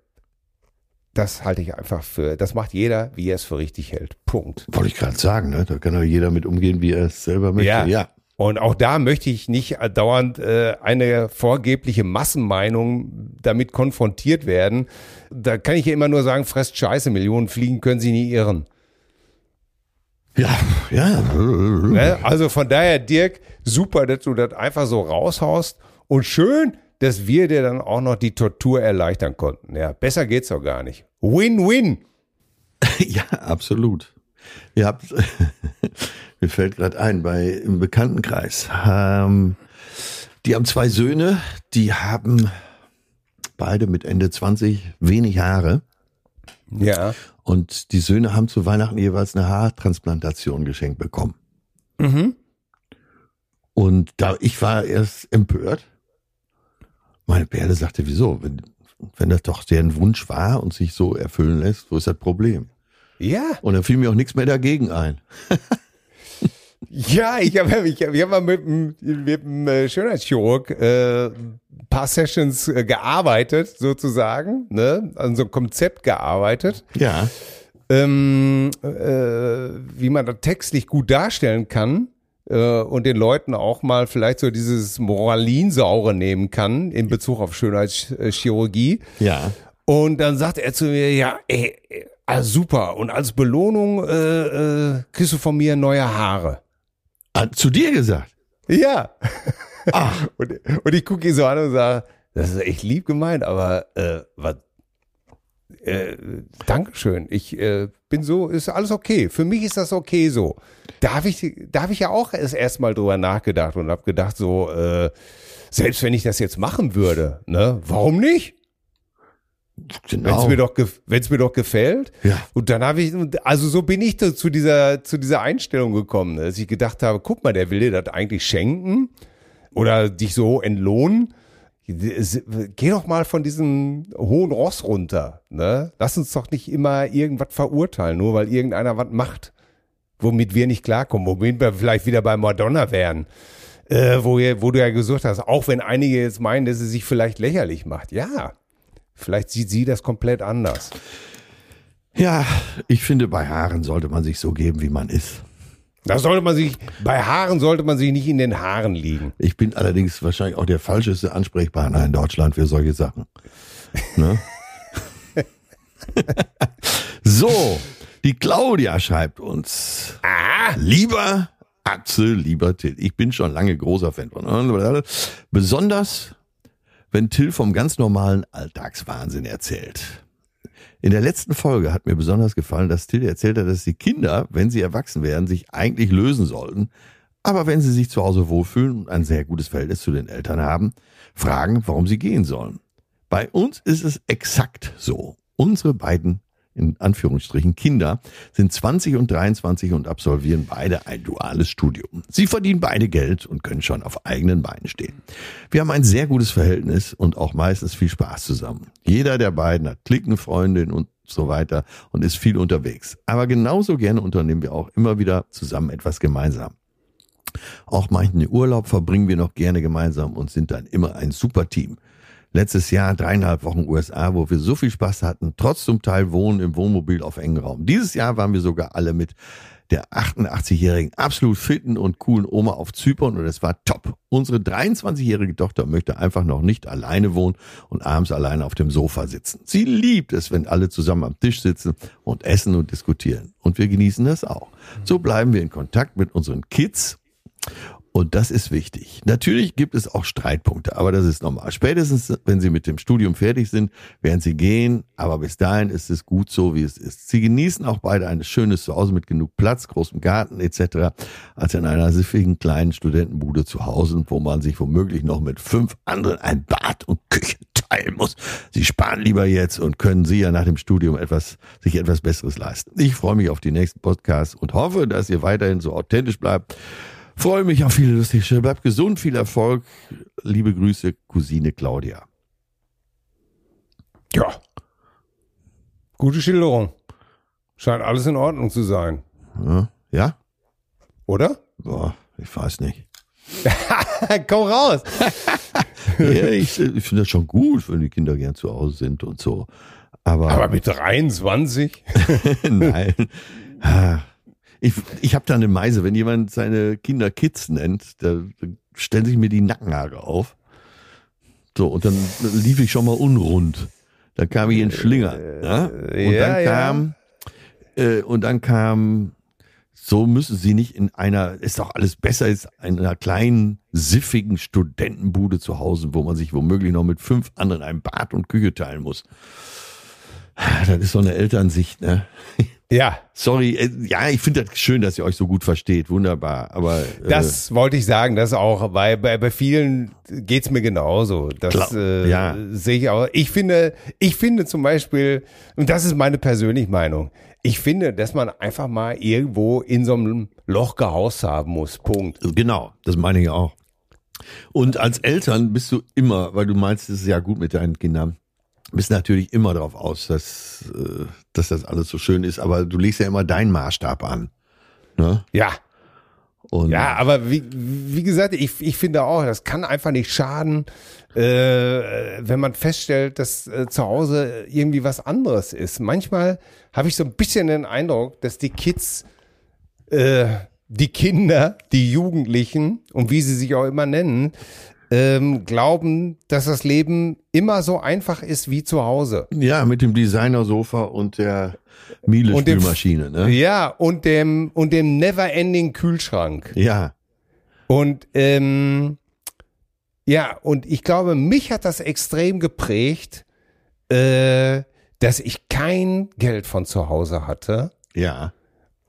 das halte ich einfach für, das macht jeder, wie er es für richtig hält. Punkt. Wollte ich gerade sagen, ne? Da kann doch jeder mit umgehen, wie er es selber möchte. Ja. ja. Und auch da möchte ich nicht dauernd äh, eine vorgebliche Massenmeinung damit konfrontiert werden. Da kann ich ja immer nur sagen, fresst Scheiße, Millionen Fliegen können sie nie irren. Ja, ja. Ne? Also von daher, Dirk, super, dass du das einfach so raushaust und schön, dass wir dir dann auch noch die Tortur erleichtern konnten. Ja, besser geht's doch gar nicht. Win-win. (laughs) Ja, absolut. Ihr habt, mir fällt gerade ein, bei im Bekanntenkreis, ähm, die haben zwei Söhne, die haben beide mit Ende 20 wenig Haare. Ja. Und die Söhne haben zu Weihnachten jeweils eine Haartransplantation geschenkt bekommen. Mhm. Und da ich war erst empört. Meine Perle sagte, wieso? Wenn, wenn das doch deren Wunsch war und sich so erfüllen lässt, wo ist das Problem? Ja. Und dann fiel mir auch nichts mehr dagegen ein. (laughs) Ja, ich habe ich hab, ich hab mal mit mit einem äh, Schönheitschirurg äh, ein paar Sessions äh, gearbeitet, sozusagen, ne? an so einem Konzept gearbeitet, Ja. ähm, äh, wie man das textlich gut darstellen kann äh, und den Leuten auch mal vielleicht so dieses Moralinsaure nehmen kann in Bezug auf Schönheitschirurgie. Ja. Und dann sagt er zu mir, ja, ey, ey, ah, super. Und als Belohnung äh, äh, kriegst du von mir neue Haare. Ah, zu dir gesagt. Ja. Ach, (laughs) Und, und ich gucke ihn so an und sage, das ist echt lieb gemeint, aber äh, was? Äh, Dankeschön. Ich äh, bin so, ist alles okay. Für mich ist das okay so. Da habe ich, da habe ich ja auch erst erstmal drüber nachgedacht und habe gedacht so, äh, selbst wenn ich das jetzt machen würde, ne, warum nicht? Wenn es genau. mir doch, wenn es mir doch gefällt. Ja. Und dann habe ich, also so bin ich zu dieser, zu dieser Einstellung gekommen, dass ich gedacht habe, guck mal, der will dir das eigentlich schenken oder dich so entlohnen. Geh doch mal von diesem hohen Ross runter. Ne? Lass uns doch nicht immer irgendwas verurteilen, nur weil irgendeiner was macht, womit wir nicht klarkommen, womit wir vielleicht wieder bei Madonna wären. Äh, wo, wo du ja gesucht hast, auch wenn einige jetzt meinen, dass sie sich vielleicht lächerlich macht. Ja, vielleicht sieht sie das komplett anders. Ja, ich finde, bei Haaren sollte man sich so geben, wie man ist. Da sollte man sich, bei Haaren sollte man sich nicht in den Haaren liegen. Ich bin allerdings wahrscheinlich auch der falscheste Ansprechpartner in Deutschland für solche Sachen. Ne? (laughs) so, die Claudia schreibt uns. Lieber Axel, lieber Till, ich bin schon lange großer Fan von. Besonders, wenn Till vom ganz normalen Alltagswahnsinn erzählt. In der letzten Folge hat mir besonders gefallen, dass Till erzählt hat, dass die Kinder, wenn sie erwachsen werden, sich eigentlich lösen sollten. Aber wenn sie sich zu Hause wohlfühlen und ein sehr gutes Verhältnis zu den Eltern haben, fragen, warum sie gehen sollen. Bei uns ist es exakt so. Unsere beiden, in Anführungsstrichen, Kinder sind 20 und 23 und absolvieren beide ein duales Studium. Sie verdienen beide Geld und können schon auf eigenen Beinen stehen. Wir haben ein sehr gutes Verhältnis und auch meistens viel Spaß zusammen. Jeder der beiden hat Klickenfreundin und so weiter und ist viel unterwegs. Aber genauso gerne unternehmen wir auch immer wieder zusammen etwas gemeinsam. Auch manchen Urlaub verbringen wir noch gerne gemeinsam und sind dann immer ein super Team. Letztes Jahr dreieinhalb Wochen USA, wo wir so viel Spaß hatten, trotz zum Teil Wohnen im Wohnmobil auf engen Raum. Dieses Jahr waren wir sogar alle mit der 88-jährigen absolut fitten und coolen Oma auf Zypern und es war top. Unsere 23-jährige Tochter möchte einfach noch nicht alleine wohnen und abends alleine auf dem Sofa sitzen. Sie liebt es, wenn alle zusammen am Tisch sitzen und essen und diskutieren. Und wir genießen das auch. So bleiben wir in Kontakt mit unseren Kids und das ist wichtig. Natürlich gibt es auch Streitpunkte, aber das ist normal. Spätestens, wenn Sie mit dem Studium fertig sind, werden Sie gehen, aber bis dahin ist es gut so, wie es ist. Sie genießen auch beide ein schönes Zuhause mit genug Platz, großem Garten etc., als in einer siffigen kleinen Studentenbude zu Hause, wo man sich womöglich noch mit fünf anderen ein Bad und Küche teilen muss. Sie sparen lieber jetzt und können Sie ja nach dem Studium etwas, sich etwas Besseres leisten. Ich freue mich auf die nächsten Podcasts und hoffe, dass ihr weiterhin so authentisch bleibt. Freue mich auf viele lustige. Bleibt gesund, viel Erfolg. Liebe Grüße, Cousine Claudia. Ja. Gute Schilderung. Scheint alles in Ordnung zu sein. Ja? ja? Oder? Boah, ich weiß nicht. (laughs) Komm raus. (laughs) Ja, ich ich finde das schon gut, wenn die Kinder gern zu Hause sind und so. Aber, Aber mit 23? (laughs) nein. Ah. Ich, ich habe da eine Meise, wenn jemand seine Kinder Kids nennt, da stellen sich mir die Nackenhaare auf. So, und dann lief ich schon mal unrund. Dann kam ich in Schlinger. Ja? Und ja, dann ja. kam, äh, und dann kam so müssen sie nicht in einer, ist doch alles besser als in einer kleinen, siffigen Studentenbude zu Hause, wo man sich womöglich noch mit fünf anderen ein Bad und Küche teilen muss. Das ist so eine Elternsicht, ne? Ja. Sorry, äh, ja, ich finde das schön, dass ihr euch so gut versteht, wunderbar, aber. Äh, Das wollte ich sagen, das auch, weil bei, bei vielen geht's mir genauso. Das äh, ja. sehe ich auch. Ich finde, ich finde zum Beispiel, und das ist meine persönliche Meinung, ich finde, dass man einfach mal irgendwo in so einem Loch gehaust haben muss. Punkt. Genau, das meine ich auch. Und als Eltern bist du immer, weil du meinst, es ist ja gut mit deinen Kindern, bist natürlich immer darauf aus, dass, äh, dass das alles so schön ist, aber du legst ja immer deinen Maßstab an. Ne? Ja. Und Ja, aber wie, wie gesagt, ich, ich finde auch, das kann einfach nicht schaden, äh, wenn man feststellt, dass äh, zu Hause irgendwie was anderes ist. Manchmal habe ich so ein bisschen den Eindruck, dass die Kids, äh, die Kinder, die Jugendlichen und wie sie sich auch immer nennen, ähm, glauben, dass das Leben immer so einfach ist wie zu Hause. ja, mit dem Designersofa und der Miele Und dem- Spülmaschine, ne? Ja, und dem, und dem never-ending Kühlschrank. Ja, Und ähm, ja, und ich glaube, mich hat das extrem geprägt, äh, dass ich kein Geld von zu Hause hatte ja,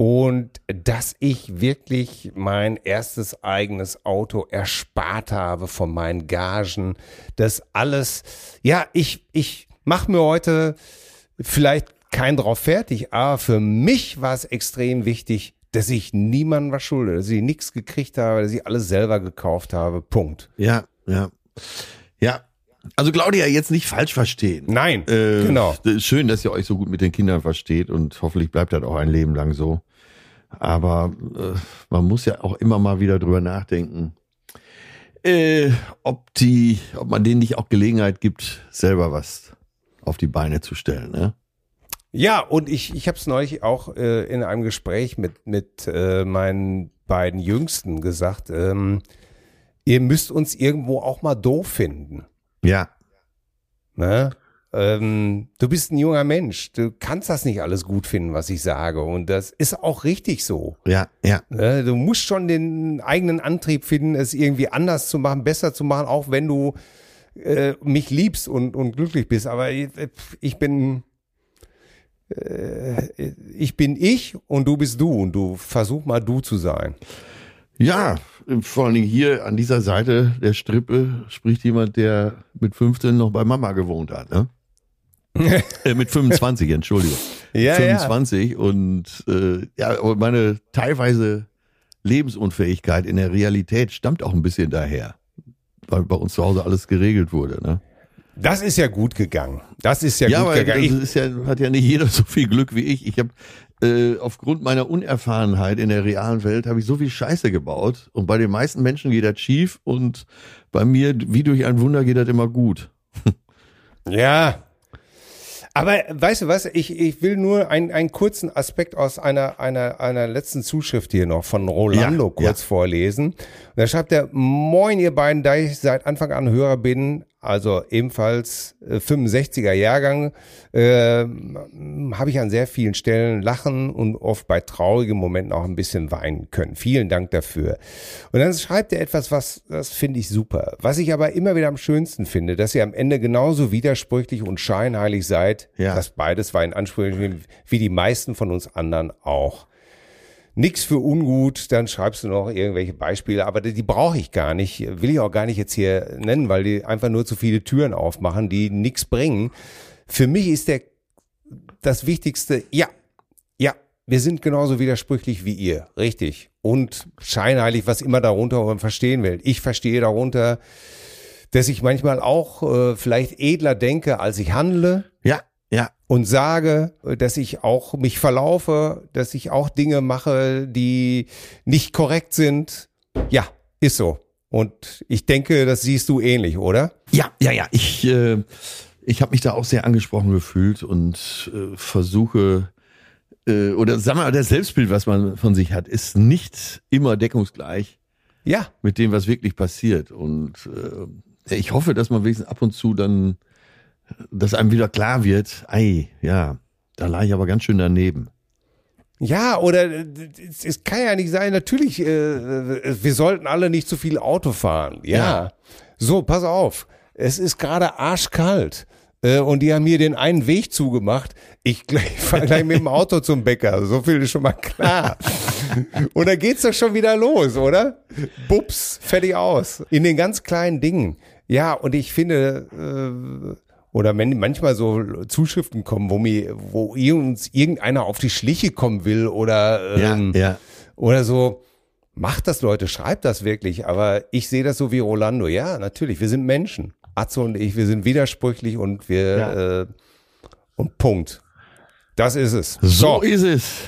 und dass ich wirklich mein erstes eigenes Auto erspart habe von meinen Gagen. Das alles, ja, ich, ich mache mir heute vielleicht keinen drauf fertig, aber für mich war es extrem wichtig, dass ich niemandem was schulde, dass ich nichts gekriegt habe, dass ich alles selber gekauft habe. Punkt. ja, ja. Ja. Also Claudia, jetzt nicht falsch verstehen. Nein, Äh, genau. Schön, dass ihr euch so gut mit den Kindern versteht und hoffentlich bleibt das auch ein Leben lang so. Aber äh, man muss ja auch immer mal wieder drüber nachdenken, äh, ob die, ob man denen nicht auch Gelegenheit gibt, selber was auf die Beine zu stellen. Ne? Ja, und ich, ich habe es neulich auch äh, in einem Gespräch mit, mit äh, meinen beiden Jüngsten gesagt, ähm, ihr müsst uns irgendwo auch mal doof finden. Ja, Ne? Ähm, du bist ein junger Mensch, du kannst das nicht alles gut finden, was ich sage. Und das ist auch richtig so. ja, ja, Ne? Du musst schon den eigenen Antrieb finden, es irgendwie anders zu machen, besser zu machen, auch wenn du äh, mich liebst und, und glücklich bist. Aber ich, ich bin äh, ich bin ich und du bist du und du versuch mal du zu sein. ja. Vor allen Dingen hier an dieser Seite der Strippe spricht jemand, der mit 15 noch bei Mama gewohnt hat. Ne? (laughs) äh, mit 25, Entschuldigung. Ja, 25 und äh, ja, aber meine teilweise Lebensunfähigkeit in der Realität stammt auch ein bisschen daher, weil bei uns zu Hause alles geregelt wurde. Ne? Das ist ja gut gegangen. Das ist ja, Ja, gut aber das gegangen. ist ja, hat ja nicht jeder (laughs) so viel Glück wie ich. Ich habe äh, aufgrund meiner Unerfahrenheit in der realen Welt habe ich so viel Scheiße gebaut und bei den meisten Menschen geht das schief und bei mir wie durch ein Wunder geht das immer gut. (laughs) Ja. Aber weißt du was, ich, ich will nur einen, einen kurzen Aspekt aus einer, einer, einer letzten Zuschrift hier noch von Rolando Ja, kurz ja. vorlesen. Und da schreibt er, moin ihr beiden, da ich seit Anfang an Hörer bin, also ebenfalls äh, 65er Jahrgang, äh, habe ich an sehr vielen Stellen lachen und oft bei traurigen Momenten auch ein bisschen weinen können. Vielen Dank dafür. Und dann schreibt er etwas, was, das finde ich super. Was ich aber immer wieder am schönsten finde, dass ihr am Ende genauso widersprüchlich und scheinheilig seid. Ja. Das beides war in Ansprüchen wie die meisten von uns anderen auch. Nix für ungut, dann schreibst du noch irgendwelche Beispiele, aber die, die brauche ich gar nicht, will ich auch gar nicht jetzt hier nennen, weil die einfach nur zu viele Türen aufmachen, die nichts bringen. Für mich ist der das Wichtigste, ja, ja, wir sind genauso widersprüchlich wie ihr, richtig. Und scheinheilig, was immer darunter man verstehen will. Ich verstehe darunter, dass ich manchmal auch äh, vielleicht edler denke, als ich handle ja, und sage, dass ich auch mich verlaufe, dass ich auch Dinge mache, die nicht korrekt sind. Ja, ist so. Und ich denke, das siehst du ähnlich, oder? Ja, ja, ja. Ich, äh, ich habe mich da auch sehr angesprochen gefühlt und äh, versuche, äh, oder sag mal, das Selbstbild, was man von sich hat, ist nicht immer deckungsgleich Ja. mit dem, was wirklich passiert. Und äh, ich hoffe, dass man wenigstens ab und zu dann, dass einem wieder klar wird, ei, ja, da lag ich aber ganz schön daneben. Ja, oder äh, es, kann ja nicht sein, natürlich, äh, wir sollten alle nicht zu viel Auto fahren. Ja. Ja. So, pass auf. Es ist gerade arschkalt. Äh, und die haben hier den einen Weg zugemacht. Ich (laughs) fahre gleich mit dem Auto zum Bäcker. So viel ist schon mal klar. (laughs) Und dann geht's doch schon wieder los, oder? Bups, fertig aus. In den ganz kleinen Dingen. Ja, und ich finde, äh, oder wenn manchmal so Zuschriften kommen, wo mir, wo uns irgendeiner auf die Schliche kommen will oder ähm, ja. oder so, macht das Leute, schreibt das wirklich, aber ich sehe das so wie Rolando. Ja, natürlich, wir sind Menschen. Atze und ich, wir sind widersprüchlich und wir Ja. äh, und Punkt. Das ist es. So ist es.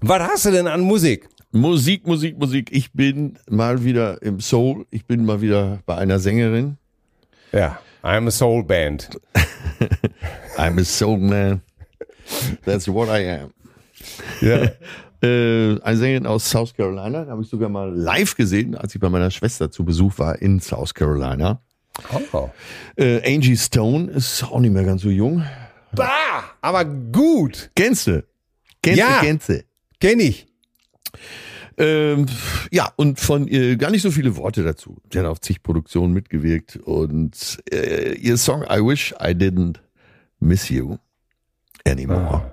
was hast du denn an Musik? Musik, Musik, Musik. Ich bin mal wieder im Soul. Ich bin mal wieder bei einer Sängerin. Ja, I'm a Soul Band. (laughs) I'm a soul man. That's what I am. Ja. (laughs) Äh, eine Sängerin aus South Carolina. Habe ich sogar mal live gesehen, als ich bei meiner Schwester zu Besuch war in South Carolina. Oh. Äh, Angie Stone ist auch nicht mehr ganz so jung. Bah, aber gut. Kennst du? Kennst Ja. du, kennst du? Kenn ich. Ähm, ja, und von ihr gar nicht so viele Worte dazu. Sie hat auf zig Produktionen mitgewirkt und äh, ihr Song I Wish I Didn't Miss You Anymore.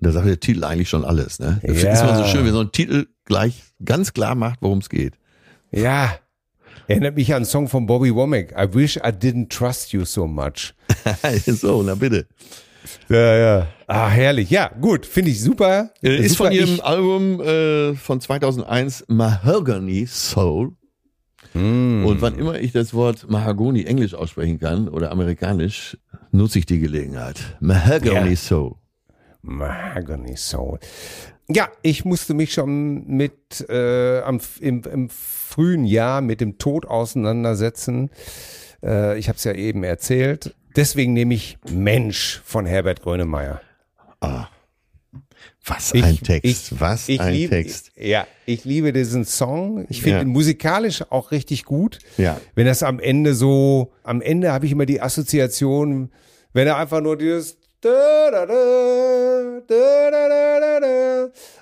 Und da sagt der Titel eigentlich schon alles. Ne? Das Ja. ist immer so schön, wenn so ein Titel gleich ganz klar macht, worum es geht. Ja. Erinnert mich an einen Song von Bobby Womack. I wish I didn't trust you so much. (laughs) so, na bitte. Ja, ja. Ah, herrlich. Ja, gut. Finde ich super. Äh, ist super. von ihrem Ich- Album äh, von 2001 Mahogany Soul. Mm. Und wann immer ich das Wort Mahagoni englisch aussprechen kann oder amerikanisch, nutze ich die Gelegenheit. Mahogany Ja. Soul. Mahogany Soul. Ja, ich musste mich schon mit äh, am, im, im frühen Jahr mit dem Tod auseinandersetzen. Äh, ich habe es ja eben erzählt. Deswegen nehme ich Mensch von Herbert Grönemeyer. Was Ich- ein Text. ich- Was Ich ein liebe, Text. Ja, ich liebe diesen Song. Ich finde Ja. ihn musikalisch auch richtig gut. Ja. Wenn das am Ende so, am Ende habe ich immer die Assoziation, wenn er einfach nur dieses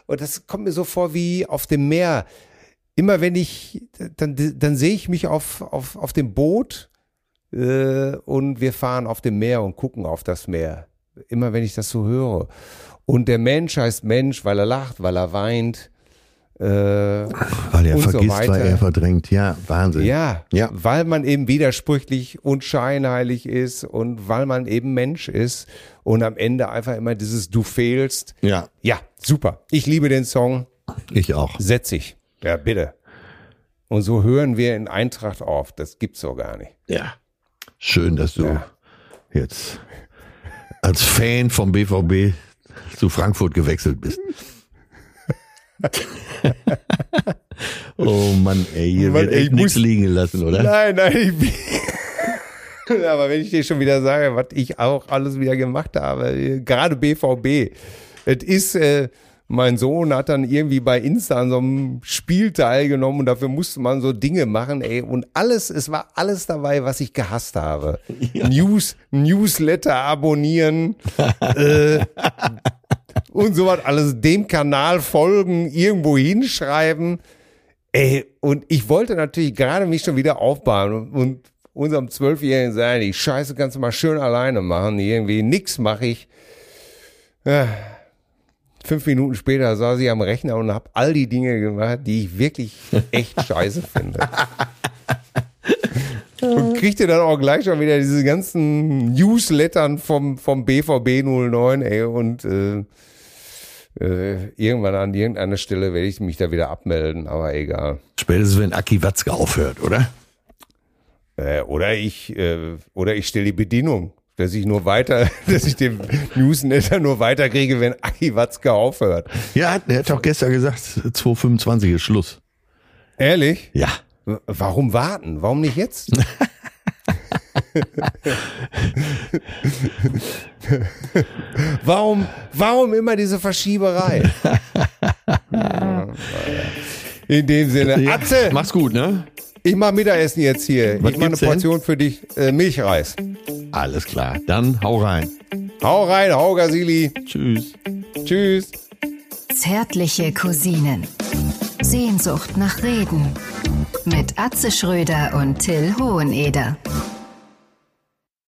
und das kommt mir so vor wie auf dem Meer. Immer wenn ich, dann, dann sehe ich mich auf, auf, auf dem Boot äh, und wir fahren auf dem Meer und gucken auf das Meer. Immer wenn ich das so höre. Und der Mensch heißt Mensch, weil er lacht, weil er weint. Äh, Weil er Und so vergisst, weil er verdrängt. Ja, Wahnsinn. ja, Ja. weil man eben widersprüchlich und scheinheilig ist und weil man eben Mensch ist und am Ende einfach immer dieses Du fehlst. Ja, Ja, super. Ich liebe den Song. ich auch. Setz ich. Ja, bitte. Und so hören wir in Eintracht auf. Das gibt's so gar nicht. Ja. Schön, dass du Ja. jetzt als Fan vom BVB zu Frankfurt gewechselt bist. (laughs) oh Mann, ey, hier Mann, wird ey, echt ich nichts liegen gelassen, oder? Nein, nein, ich bin (laughs) Aber wenn ich dir schon wieder sage, was ich auch alles wieder gemacht habe, gerade BVB, es ist, äh, mein Sohn hat dann irgendwie bei Insta an so einem Spiel teilgenommen und dafür musste man so Dinge machen, ey, und alles, es war alles dabei, was ich gehasst habe. (laughs) News, Newsletter abonnieren, (laughs) äh, und sowas alles, dem Kanal folgen, irgendwo hinschreiben. Ey, und ich wollte natürlich gerade mich schon wieder aufbauen und, und unserem Zwölfjährigen sagen, die Scheiße kannst du mal schön alleine machen, irgendwie nix mache ich. Ja. Fünf Minuten später saß ich am Rechner und habe all die Dinge gemacht, die ich wirklich echt (laughs) scheiße finde. Und kriegte dann auch gleich schon wieder diese ganzen Newslettern vom, vom BVB 09, ey, und äh, äh, irgendwann an irgendeiner Stelle werde ich mich da wieder abmelden, aber egal. Spätestens wenn Aki Watzke aufhört, oder? Äh, oder ich, äh, oder ich stelle die Bedienung, dass ich nur weiter, (laughs) dass ich den Newsletter nur weiterkriege, wenn Aki Watzke aufhört. Ja, er hat doch gestern gesagt, 225 ist Schluss. Ehrlich? Ja. Warum warten? Warum nicht jetzt? (laughs) warum, warum immer diese Verschieberei? (laughs) In dem Sinne, ja. Atze, Mach's gut, ne? Ich mach Mittagessen jetzt hier. Was ich mach eine? Portion für dich, äh, Milchreis. Alles klar. Dann hau rein. Hau rein, hau Gasili. Tschüss. Tschüss. Zärtliche Cousinen. Sehnsucht nach Reden. Mit Atze Schröder und Till Hoheneder.